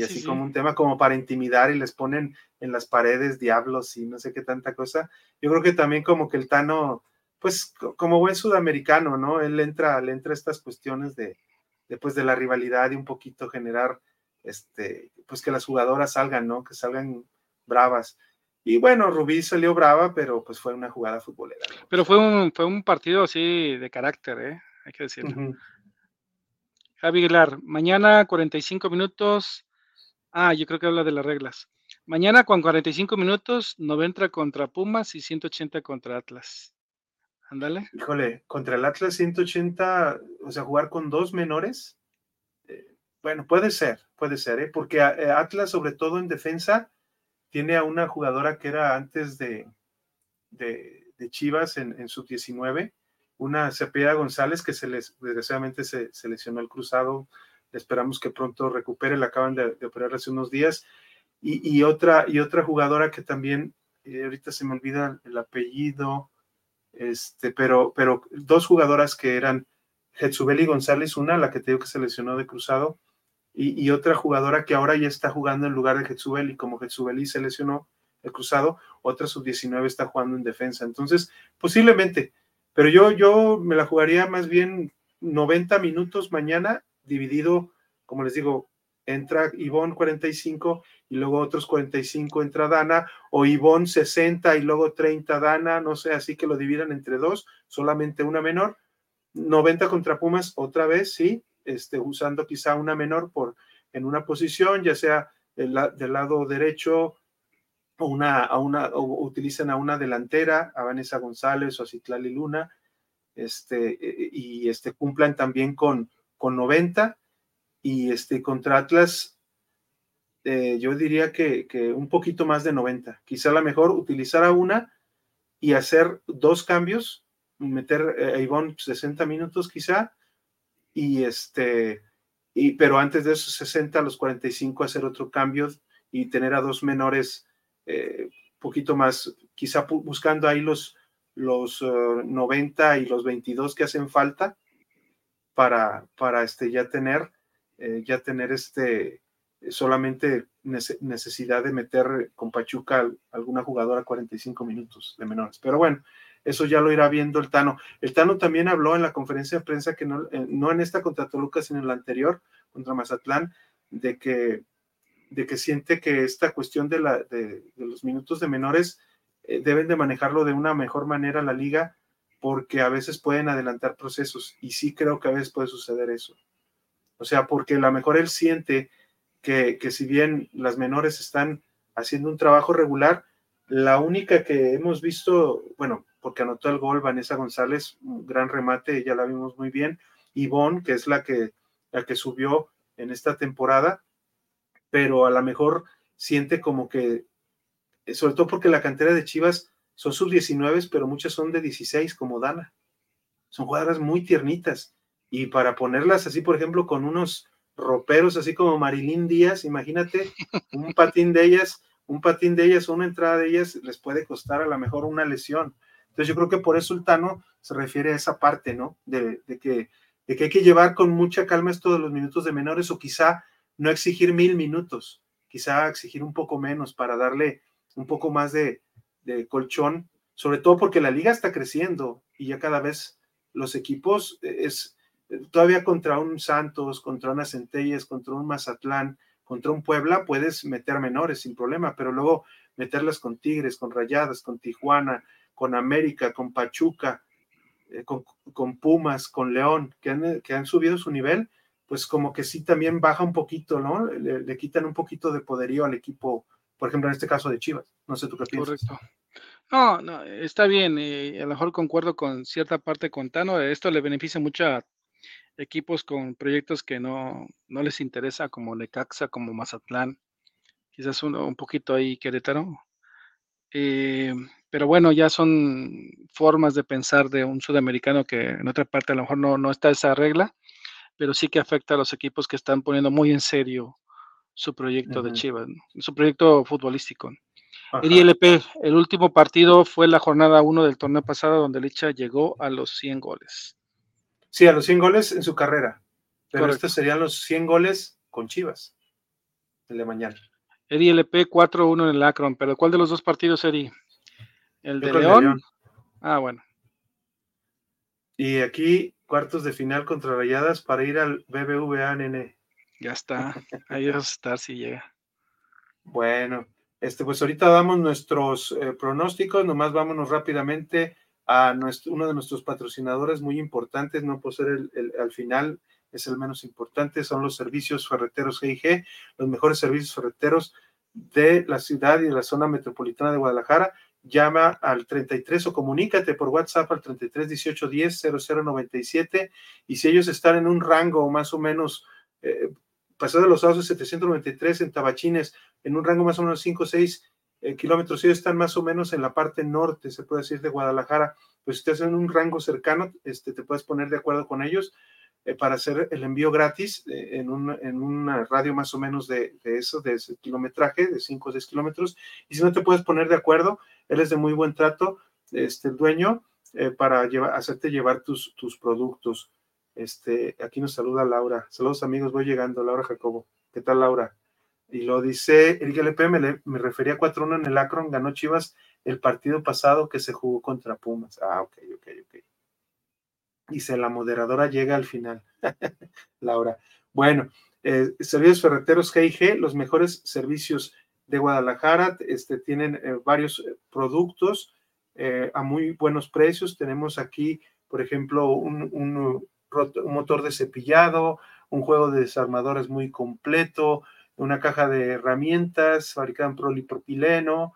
Speaker 1: así como un tema como para intimidar y les ponen en las paredes diablos y no sé qué tanta cosa. Yo creo que también como que el Tano, pues como buen sudamericano, ¿no? Él entra, le entra estas cuestiones de, después de la rivalidad y un poquito generar, este, pues que las jugadoras salgan, ¿no? Que salgan bravas. Y bueno, Rubí salió brava, pero pues fue una jugada futbolera.
Speaker 2: Pero fue un, fue un partido así de carácter, ¿eh? Hay que decirlo. Javi Aguilar, mañana 45 minutos. Ah, yo creo que habla de las reglas. Mañana con 45 minutos, 90 contra Pumas y 180 contra Atlas.
Speaker 1: Híjole, contra el Atlas 180, o sea, jugar con dos menores, eh, Bueno, puede ser, puede ser, ¿eh? porque eh, Atlas, sobre todo en defensa, tiene a una jugadora que era antes de, de, Chivas en, en sub-19, una Cepeda González que se les, desgraciadamente se, lesionó el cruzado. esperamos que pronto recupere, la acaban de, operar hace unos días. Y, otra, y otra jugadora que también, ahorita se me olvida el apellido, este, pero, pero dos jugadoras que eran Jetsubeli González, una, la que te digo que se lesionó de cruzado, y, otra jugadora que ahora ya está jugando en lugar de Jetsubeli, como Jetsubeli se lesionó el cruzado, otra sub-19 está jugando en defensa. Entonces, posiblemente, pero yo, yo me la jugaría más bien 90 minutos mañana, dividido, como les digo, entra Ivonne 45 y luego otros 45 entra Dana, o Ivonne 60 y luego 30 Dana, no sé, así que lo dividan entre dos, solamente una menor. 90 contra Pumas otra vez, sí, este, usando quizá una menor por, en una posición, ya sea del, lado derecho o una, a una, utilizan a una delantera, a Vanessa González o a Citlali Luna, este, e, y este, cumplan también con, con 90, y este, contra Atlas, eh, yo diría que, que, un poquito más de 90, quizá la mejor utilizar a una y hacer dos cambios, meter eh, a Ivonne 60 minutos quizá, y este, y, pero antes de esos 60 a los 45 hacer otro cambio y tener a dos menores eh, poquito más, quizá buscando ahí los, los 90 eh, y los 22 que hacen falta para, para este, ya tener, eh, ya tener este, solamente necesidad de meter con Pachuca alguna jugadora 45 minutos de menores. Pero bueno, eso ya lo irá viendo el Tano. El Tano también habló en la conferencia de prensa que no, eh, no en esta contra Toluca, sino en la anterior, contra Mazatlán, de que, de que siente que esta cuestión de, la, de, los minutos de menores eh, deben de manejarlo de una mejor manera la liga, porque a veces pueden adelantar procesos, y sí creo que a veces puede suceder eso. O sea, porque a lo mejor él siente que, que si bien las menores están haciendo un trabajo regular, la única que hemos visto, bueno, porque anotó el gol Vanessa González, un gran remate, ya la vimos muy bien. Ivonne, que es la que, la que subió en esta temporada, pero a lo mejor siente como que, eh, sobre todo porque la cantera de Chivas son sus 19, pero muchas son de 16, como Dana. Son jugadoras muy tiernitas. Y para ponerlas así, por ejemplo, con unos roperos así como Marilyn Díaz, imagínate, un patín de ellas, un patín de ellas, una entrada de ellas les puede costar a lo mejor una lesión. Entonces yo creo que por eso el Tano se refiere a esa parte, ¿no? De, que, de que hay que llevar con mucha calma esto de los minutos de menores o quizá no exigir mil minutos, quizá exigir un poco menos para darle un poco más de, colchón, sobre todo porque la liga está creciendo y ya cada vez los equipos es todavía contra un Santos, contra una Centelles, contra un Mazatlán, contra un Puebla, puedes meter menores sin problema, pero luego meterlas con Tigres, con Rayadas, con Tijuana, con América, con Pachuca, eh, con, Pumas, con León, que han, que han, subido su nivel, pues como que sí también baja un poquito, ¿no? Le, quitan un poquito de poderío al equipo, por ejemplo, en este caso de Chivas. No sé tú qué piensas.
Speaker 2: Correcto. No, no, está bien, y a lo mejor concuerdo con cierta parte con Tano, esto le beneficia mucho a equipos con proyectos que no, no les interesa, como Necaxa, como Mazatlán, quizás uno, un poquito ahí Querétaro. Eh, pero bueno, ya son formas de pensar de un sudamericano que en otra parte a lo mejor no, no está esa regla, pero sí que afecta a los equipos que están poniendo muy en serio su proyecto de Chivas, su proyecto futbolístico. El ILP, el último partido fue la jornada 1 del torneo pasado donde Licha llegó a los 100 goles.
Speaker 1: Sí, a los 100 goles en su carrera, pero estos serían los 100 goles con Chivas, el de mañana.
Speaker 2: El ILP 4-1 en el Akron, pero ¿cuál de los dos partidos, sería? ¿El de León? Ah, bueno.
Speaker 1: Y aquí, cuartos de final contra Rayadas para ir al BBVA, nene.
Speaker 2: Ya está. Ahí vamos a estar si llega.
Speaker 1: Bueno, este, pues ahorita damos nuestros eh, pronósticos, nomás vámonos rápidamente a nuestro, uno de nuestros patrocinadores muy importantes, no por ser el, al final, es el menos importante, son los servicios ferreteros GIG, los mejores servicios ferreteros de la ciudad y de la zona metropolitana de Guadalajara. Llama al 33 o comunícate por WhatsApp al 33 18 10 0097 y si ellos están en un rango más o menos eh, Paseo de los Sauces 793 en Tabachines, en un rango más o menos 5 o 6 eh, kilómetros. Ellos están más o menos en la parte norte, se puede decir, de Guadalajara. Pues si estás en un rango cercano, este, te puedes poner de acuerdo con ellos eh, para hacer el envío gratis eh, en, un, radio más o menos de, de, eso, de ese kilometraje, de 5 o 6 kilómetros. Y si no te puedes poner de acuerdo, él es de muy buen trato, este, el dueño, para llevar, hacerte llevar tus, tus productos. Este, aquí nos saluda Laura. Saludos amigos, voy llegando, Laura Jacobo. ¿Qué tal, Laura? Y lo dice Eric LP, me, me refería a 4-1 en el Akron, ganó Chivas el partido pasado que se jugó contra Pumas. Ah, ok, ok, ok. Dice, la moderadora llega al final. Laura. Bueno, eh, servicios ferreteros G&G, los mejores servicios de Guadalajara, este, tienen eh, varios eh, productos eh, a muy buenos precios. Tenemos aquí, por ejemplo, un, un motor de cepillado, un juego de desarmadores muy completo, una caja de herramientas fabricada en polipropileno,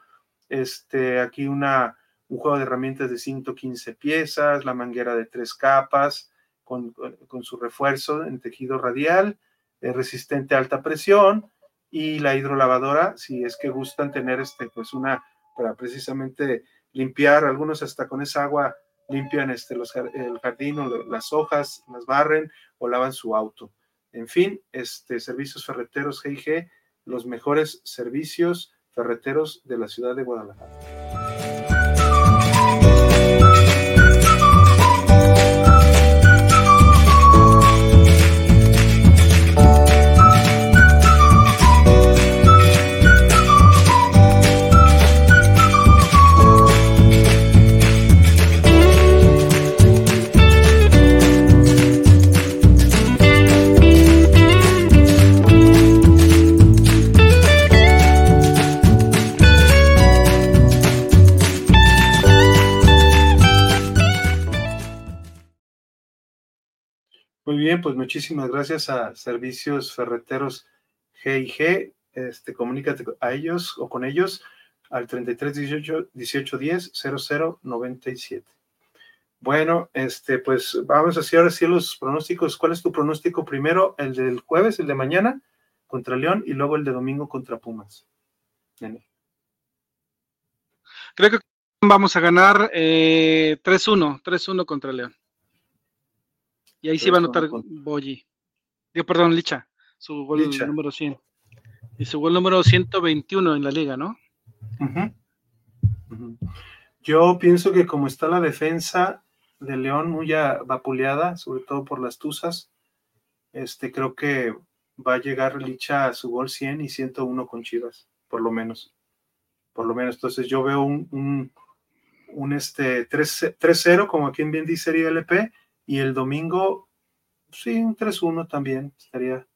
Speaker 1: este, aquí una, un juego de herramientas de 115 piezas, la manguera de tres capas con, con su refuerzo en tejido radial, eh, resistente a alta presión y la hidrolavadora, si es que gustan tener este, pues una, para precisamente limpiar, algunos hasta con esa agua limpian este, los, el jardín o las hojas, las barren o lavan su auto. En fin, este, servicios ferreteros GIG, los mejores servicios ferreteros de la ciudad de Guadalajara. Muy bien, pues muchísimas gracias a Servicios Ferreteros GIG. Este, comunícate a ellos o con ellos al 33 18 18 10 00 97. Bueno, este, pues vamos a hacer ahora sí los pronósticos. ¿Cuál es tu pronóstico primero? El del jueves, el de mañana contra León y luego el de domingo contra Pumas.
Speaker 2: Nene. Creo que vamos a ganar eh, 3-1, 3-1 contra León. Y ahí sí va a anotar Boyi. Digo, perdón, Licha. Su gol Licha. número 100. Y su gol número 121 en la liga, ¿no?
Speaker 1: Uh -huh. Uh -huh. Yo pienso que como está la defensa de León muy vapuleada, sobre todo por las Tuzas, este, creo que va a llegar Licha a su gol 100 y 101 con Chivas, por lo menos. Por lo menos. Entonces yo veo un, un, un este 3-0, como quien bien dice LP, y el domingo, sí, un 3-1 también estaría,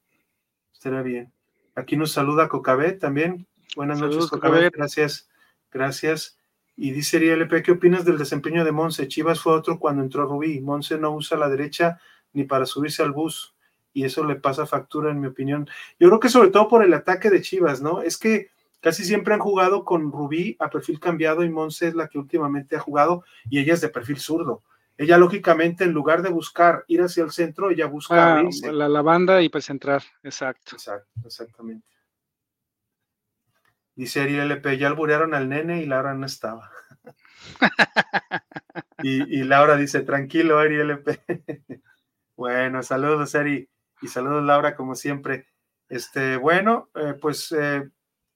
Speaker 1: estaría bien. Aquí nos saluda Cocabé también. Buenas Saludos, noches, Cocabé. Gracias, gracias. Y dice LP, ¿qué opinas del desempeño de Monse? Chivas fue otro cuando entró Rubí. Monse no usa la derecha ni para subirse al bus. Y eso le pasa factura, en mi opinión. Yo creo que sobre todo por el ataque de Chivas, ¿no? Es que casi siempre han jugado con Rubí a perfil cambiado y Monse es la que últimamente ha jugado y ella es de perfil zurdo ella lógicamente en lugar de buscar ir hacia el centro, ella busca
Speaker 2: ah, la, la, banda y pues entrar, exacto.
Speaker 1: Exacto, exactamente. Dice Ariel LP, ya alburearon al nene y Laura no estaba. y, y, Laura dice, tranquilo, Ariel LP. bueno, saludos, Eri, y saludos, Laura, como siempre. Este, bueno, eh, pues eh,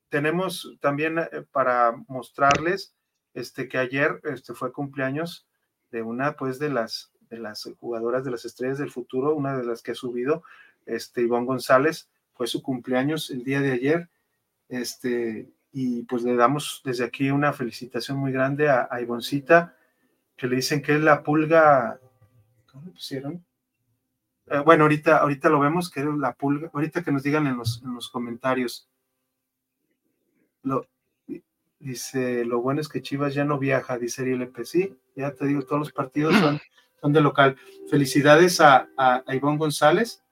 Speaker 1: tenemos también eh, para mostrarles este, que ayer este, fue cumpleaños de una pues de las de las jugadoras de las estrellas del futuro, una de las que ha subido, este Ivonne González, fue su cumpleaños el día de ayer, este, y pues le damos desde aquí una felicitación muy grande a, Ivoncita, que le dicen que es la pulga, ¿cómo le pusieron? Eh, bueno, ahorita, ahorita lo vemos, que es la pulga, ahorita que nos digan en los, en los comentarios. Lo, Dice, lo bueno es que Chivas ya no viaja, dice Ariel LP. Sí, ya te digo, todos los partidos son, son de local. Felicidades a, a, a, Ivonne González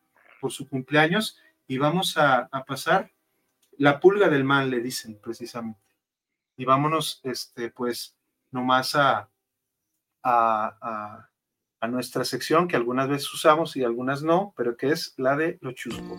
Speaker 1: por su cumpleaños y vamos a, a, pasar la pulga del mal, le dicen precisamente. Y vámonos, este, pues, nomás a, a, a nuestra sección que algunas veces usamos y algunas no, pero que es la de lo chusco.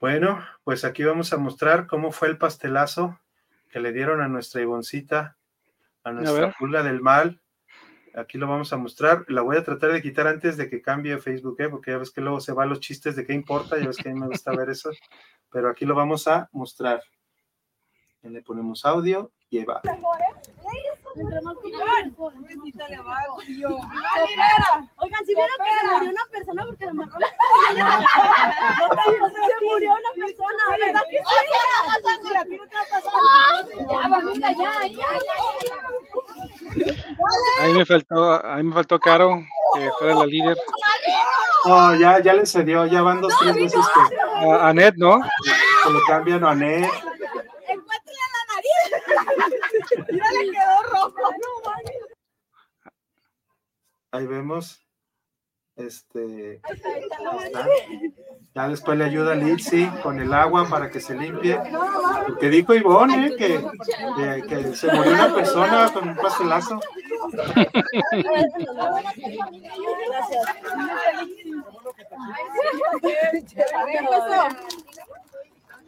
Speaker 1: Bueno, pues aquí vamos a mostrar cómo fue el pastelazo que le dieron a nuestra Ivoncita, a nuestra pulga del mal. Aquí lo vamos a mostrar. La voy a tratar de quitar antes de que cambie Facebook, ¿eh? porque ya ves que luego se van los chistes de qué importa, ya ves que a mí me gusta ver eso. Pero aquí lo vamos a mostrar. Le ponemos audio y ahí va.
Speaker 6: Oigan, si vieron que se murió una persona porque se murió una persona, ¿verdad que
Speaker 2: Ahí me faltó, ahí me faltó Caro, que fuera la líder.
Speaker 1: Oh, ya, ya le cedió, ya van dos, tres veces que.
Speaker 2: A Anet, ¿no?
Speaker 1: Que le cambian a Anet.
Speaker 6: Mira, le quedó rojo.
Speaker 1: Ahí vemos. Este. Ya después le ayuda a Litsi con el agua para que se limpie. Lo que dijo Ivonne, ¿eh? que, que, que, se murió una persona con un pastelazo.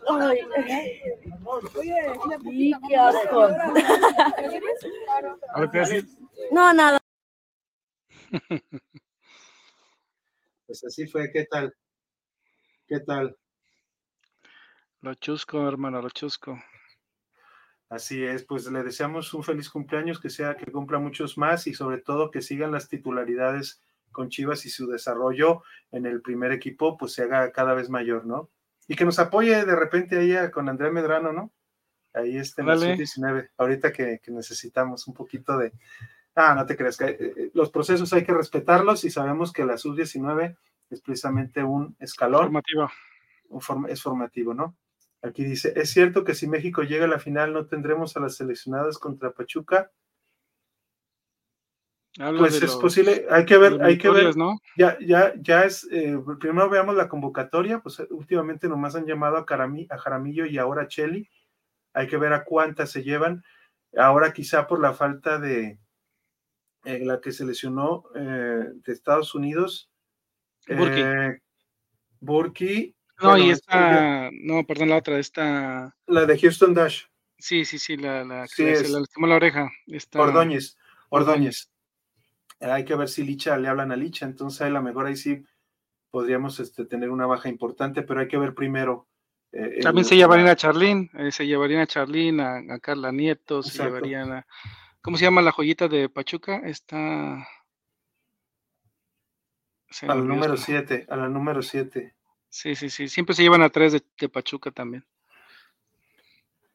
Speaker 6: Ay, qué asco. No, nada.
Speaker 1: Pues así fue, ¿qué tal? ¿Qué tal?
Speaker 2: Lo chusco, hermano, lo chusco.
Speaker 1: Así es, pues le deseamos un feliz cumpleaños, que sea que cumpla muchos más y sobre todo que sigan las titularidades con Chivas y su desarrollo en el primer equipo pues se haga cada vez mayor, ¿no? Y que nos apoye de repente ahí con Andrea Medrano, ¿no? Ahí está en la sub-19, ahorita que, necesitamos un poquito de... Ah, no te creas, que eh, los procesos hay que respetarlos y sabemos que la sub-19 es precisamente un escalón.
Speaker 2: Formativo.
Speaker 1: es formativo, ¿no? Aquí dice, es cierto que si México llega a la final no tendremos a las seleccionadas contra Pachuca. Pues es posible, hay que ver, hay que ver, ¿no? ya, ya, ya es, eh, primero veamos la convocatoria, pues últimamente nomás han llamado a, a Jaramillo y ahora a Cheli, hay que ver a cuántas se llevan, ahora quizá por la falta de eh, la que se lesionó eh, de Estados Unidos,
Speaker 2: Burki.
Speaker 1: Burki
Speaker 2: no, y esta, no, perdón, la otra, esta.
Speaker 1: La de Houston Dash.
Speaker 2: Sí, sí, sí, la, la que se le lastimó la oreja. Esta...
Speaker 1: Ordóñez, Ordóñez hay que ver si Licha le hablan a Licha, entonces a lo mejor ahí sí podríamos este, tener una baja importante, pero hay que ver primero.
Speaker 2: Eh, También se llevarían a Charlín, eh, se llevarían a Charlín, a, Carla Nieto, se llevarían a. ¿Cómo se llama la joyita de Pachuca? Está.
Speaker 1: a la número 7, a la número 7.
Speaker 2: Sí, sí, sí. Siempre se llevan a tres de, de Pachuca también.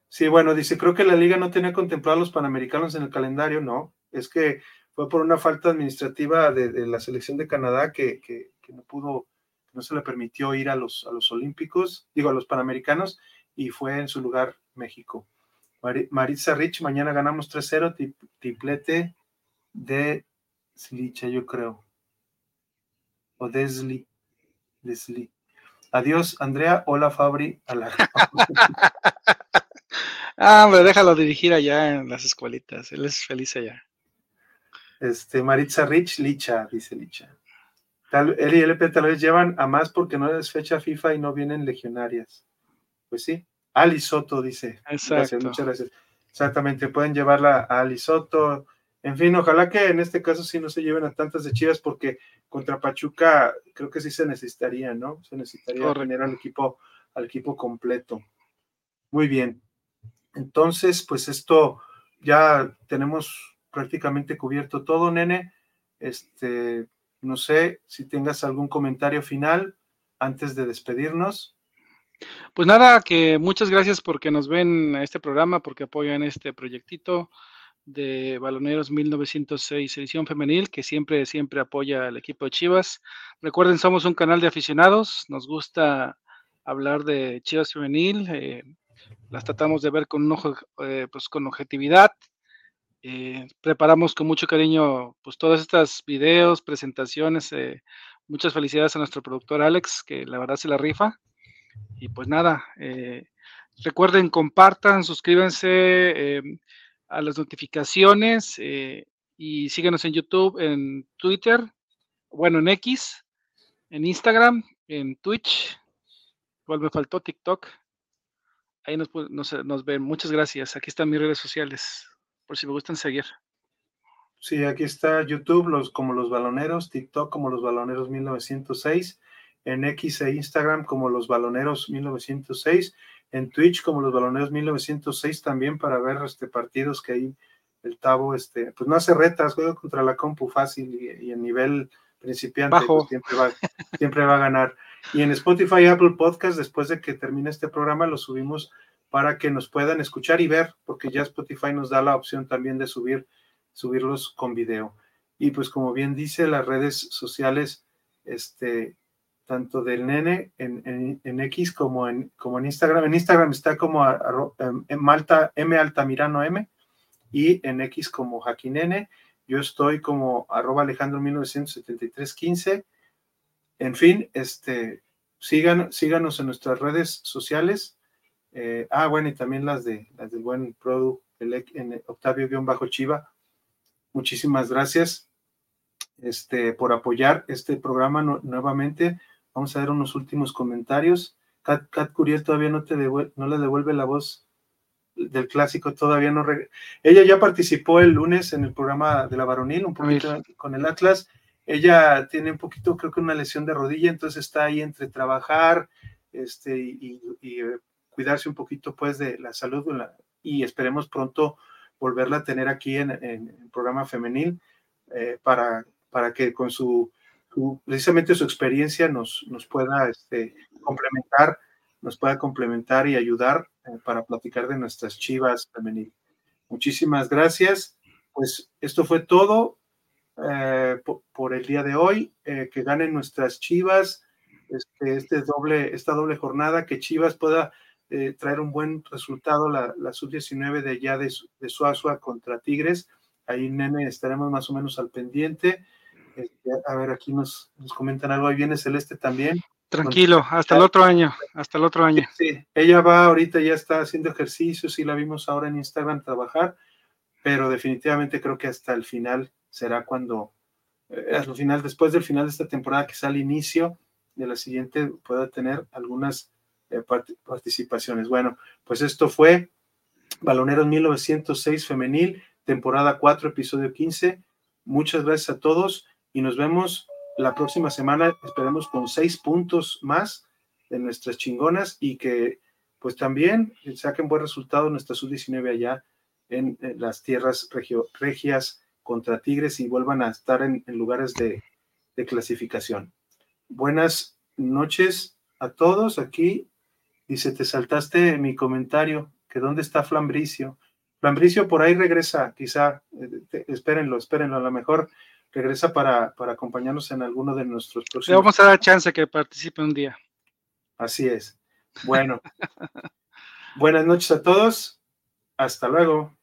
Speaker 1: Sí, bueno, dice, creo que la liga no tenía contemplado a los panamericanos en el calendario, no. Es que fue por una falta administrativa de, la selección de Canadá que, no pudo, no se le permitió ir a los, a los Olímpicos, digo, a los Panamericanos, y fue en su lugar México. Maritza Rich, mañana ganamos 3-0, triplete de Slicha, yo creo. O Desli. Desli. Adiós, Andrea. Hola, Fabri. A la...
Speaker 2: ah, hombre, déjalo dirigir allá en las escuelitas. Él es feliz allá.
Speaker 1: Este, Maritza Rich, Licha, dice Licha. Tal, él y LP tal vez llevan a más porque no es fecha FIFA y no vienen legionarias. Pues sí. Ali Soto dice.
Speaker 2: Exacto.
Speaker 1: muchas gracias. Exactamente, pueden llevarla a Ali Soto. En fin, ojalá que en este caso sí no se lleven a tantas de Chivas porque contra Pachuca creo que sí se necesitaría, ¿no? Se necesitaría tener al equipo, al equipo completo. Muy bien. Entonces, pues esto ya tenemos prácticamente cubierto todo, nene. Este, no sé si tengas algún comentario final antes de despedirnos.
Speaker 2: Pues nada, que muchas gracias porque nos ven a este programa, porque apoyan este proyectito de Baloneros 1906 edición femenil, que siempre, siempre apoya al equipo de Chivas. Recuerden, somos un canal de aficionados, nos gusta hablar de Chivas femenil, eh, las tratamos de ver con un ojo, eh, pues con objetividad, eh, preparamos con mucho cariño pues todas estas videos, presentaciones. Eh, muchas felicidades a nuestro productor Alex, que la verdad se la rifa. Y pues nada, eh, recuerden, compartan, suscríbanse a las notificaciones y síganos en YouTube, en Twitter, bueno, en X, en Instagram, en Twitch Igual me faltó TikTok. Ahí nos, nos ven. Muchas gracias. Aquí están mis redes sociales, por si me gustan seguir.
Speaker 1: Sí, aquí está YouTube, los, como los baloneros, TikTok como los baloneros 1906, en X e Instagram como los baloneros 1906, en Twitch como los baloneros 1906 también para ver este partidos que hay el Tavo, este, pues no hace retas, juega contra la compu fácil y, en nivel principiante pues siempre, va, siempre va a ganar. Y en Spotify, Apple Podcast, después de que termine este programa, lo subimos para que nos puedan escuchar y ver, porque ya Spotify nos da la opción también de subir subirlos con video. Y pues como bien dice, las redes sociales, este, tanto del nene en, en, X como en, como en Instagram. En Instagram está como em, en Malta, M Altamirano M, y en X como Jaquinene. Yo estoy como arroba Alejandro 197315. En fin, este, síganos en nuestras redes sociales. Eh, ah, bueno, y también las de las del buen Produ, en Octavio-Chiva, Muchísimas gracias este, por apoyar este programa nuevamente. Vamos a ver unos últimos comentarios. Kat, Curiel todavía no, te no le devuelve la voz del clásico, todavía no. Ella ya participó el lunes en el programa de la varonil, un poquito con el Atlas. Ella tiene un poquito, creo que una lesión de rodilla, entonces está ahí entre trabajar este, y, eh, cuidarse un poquito pues de la salud y esperemos pronto volverla a tener aquí en, el programa femenil eh, para, para que con su, precisamente su experiencia nos, nos pueda este, complementar, nos pueda complementar y ayudar eh, para platicar de nuestras chivas femenil. Muchísimas gracias. Pues esto fue todo eh, por, el día de hoy. que ganen nuestras chivas. Este, este doble, esta doble jornada, que Chivas pueda eh, traer un buen resultado la, sub-19 de allá de, de Suazua contra Tigres. Ahí, nene, estaremos más o menos al pendiente. Este, a ver, aquí nos, nos comentan algo. Ahí viene Celeste también.
Speaker 2: Tranquilo, hasta el otro año, hasta el otro año.
Speaker 1: Sí, ella va ahorita, ya está haciendo ejercicios y la vimos ahora en Instagram trabajar, pero definitivamente creo que hasta el final será cuando, eh, al final, después del final de esta temporada, que sea el inicio de la siguiente, pueda tener algunas eh, participaciones. Bueno, pues esto fue Baloneros 1906 femenil, temporada 4, episodio 15. Muchas gracias a todos y nos vemos la próxima semana, esperemos con seis puntos más de nuestras chingonas y que pues también saquen buen resultado nuestra sub-19 allá en, las tierras regias contra Tigres y vuelvan a estar en, lugares de clasificación. Buenas noches a todos aquí Dice, te saltaste mi comentario, que dónde está Flambricio. Flambricio por ahí regresa, quizá, eh, espérenlo, espérenlo, a lo mejor regresa para, para acompañarnos en alguno de nuestros próximos.
Speaker 2: Le vamos a dar chance que participe un día.
Speaker 1: Así es. Bueno, buenas noches a todos. Hasta luego.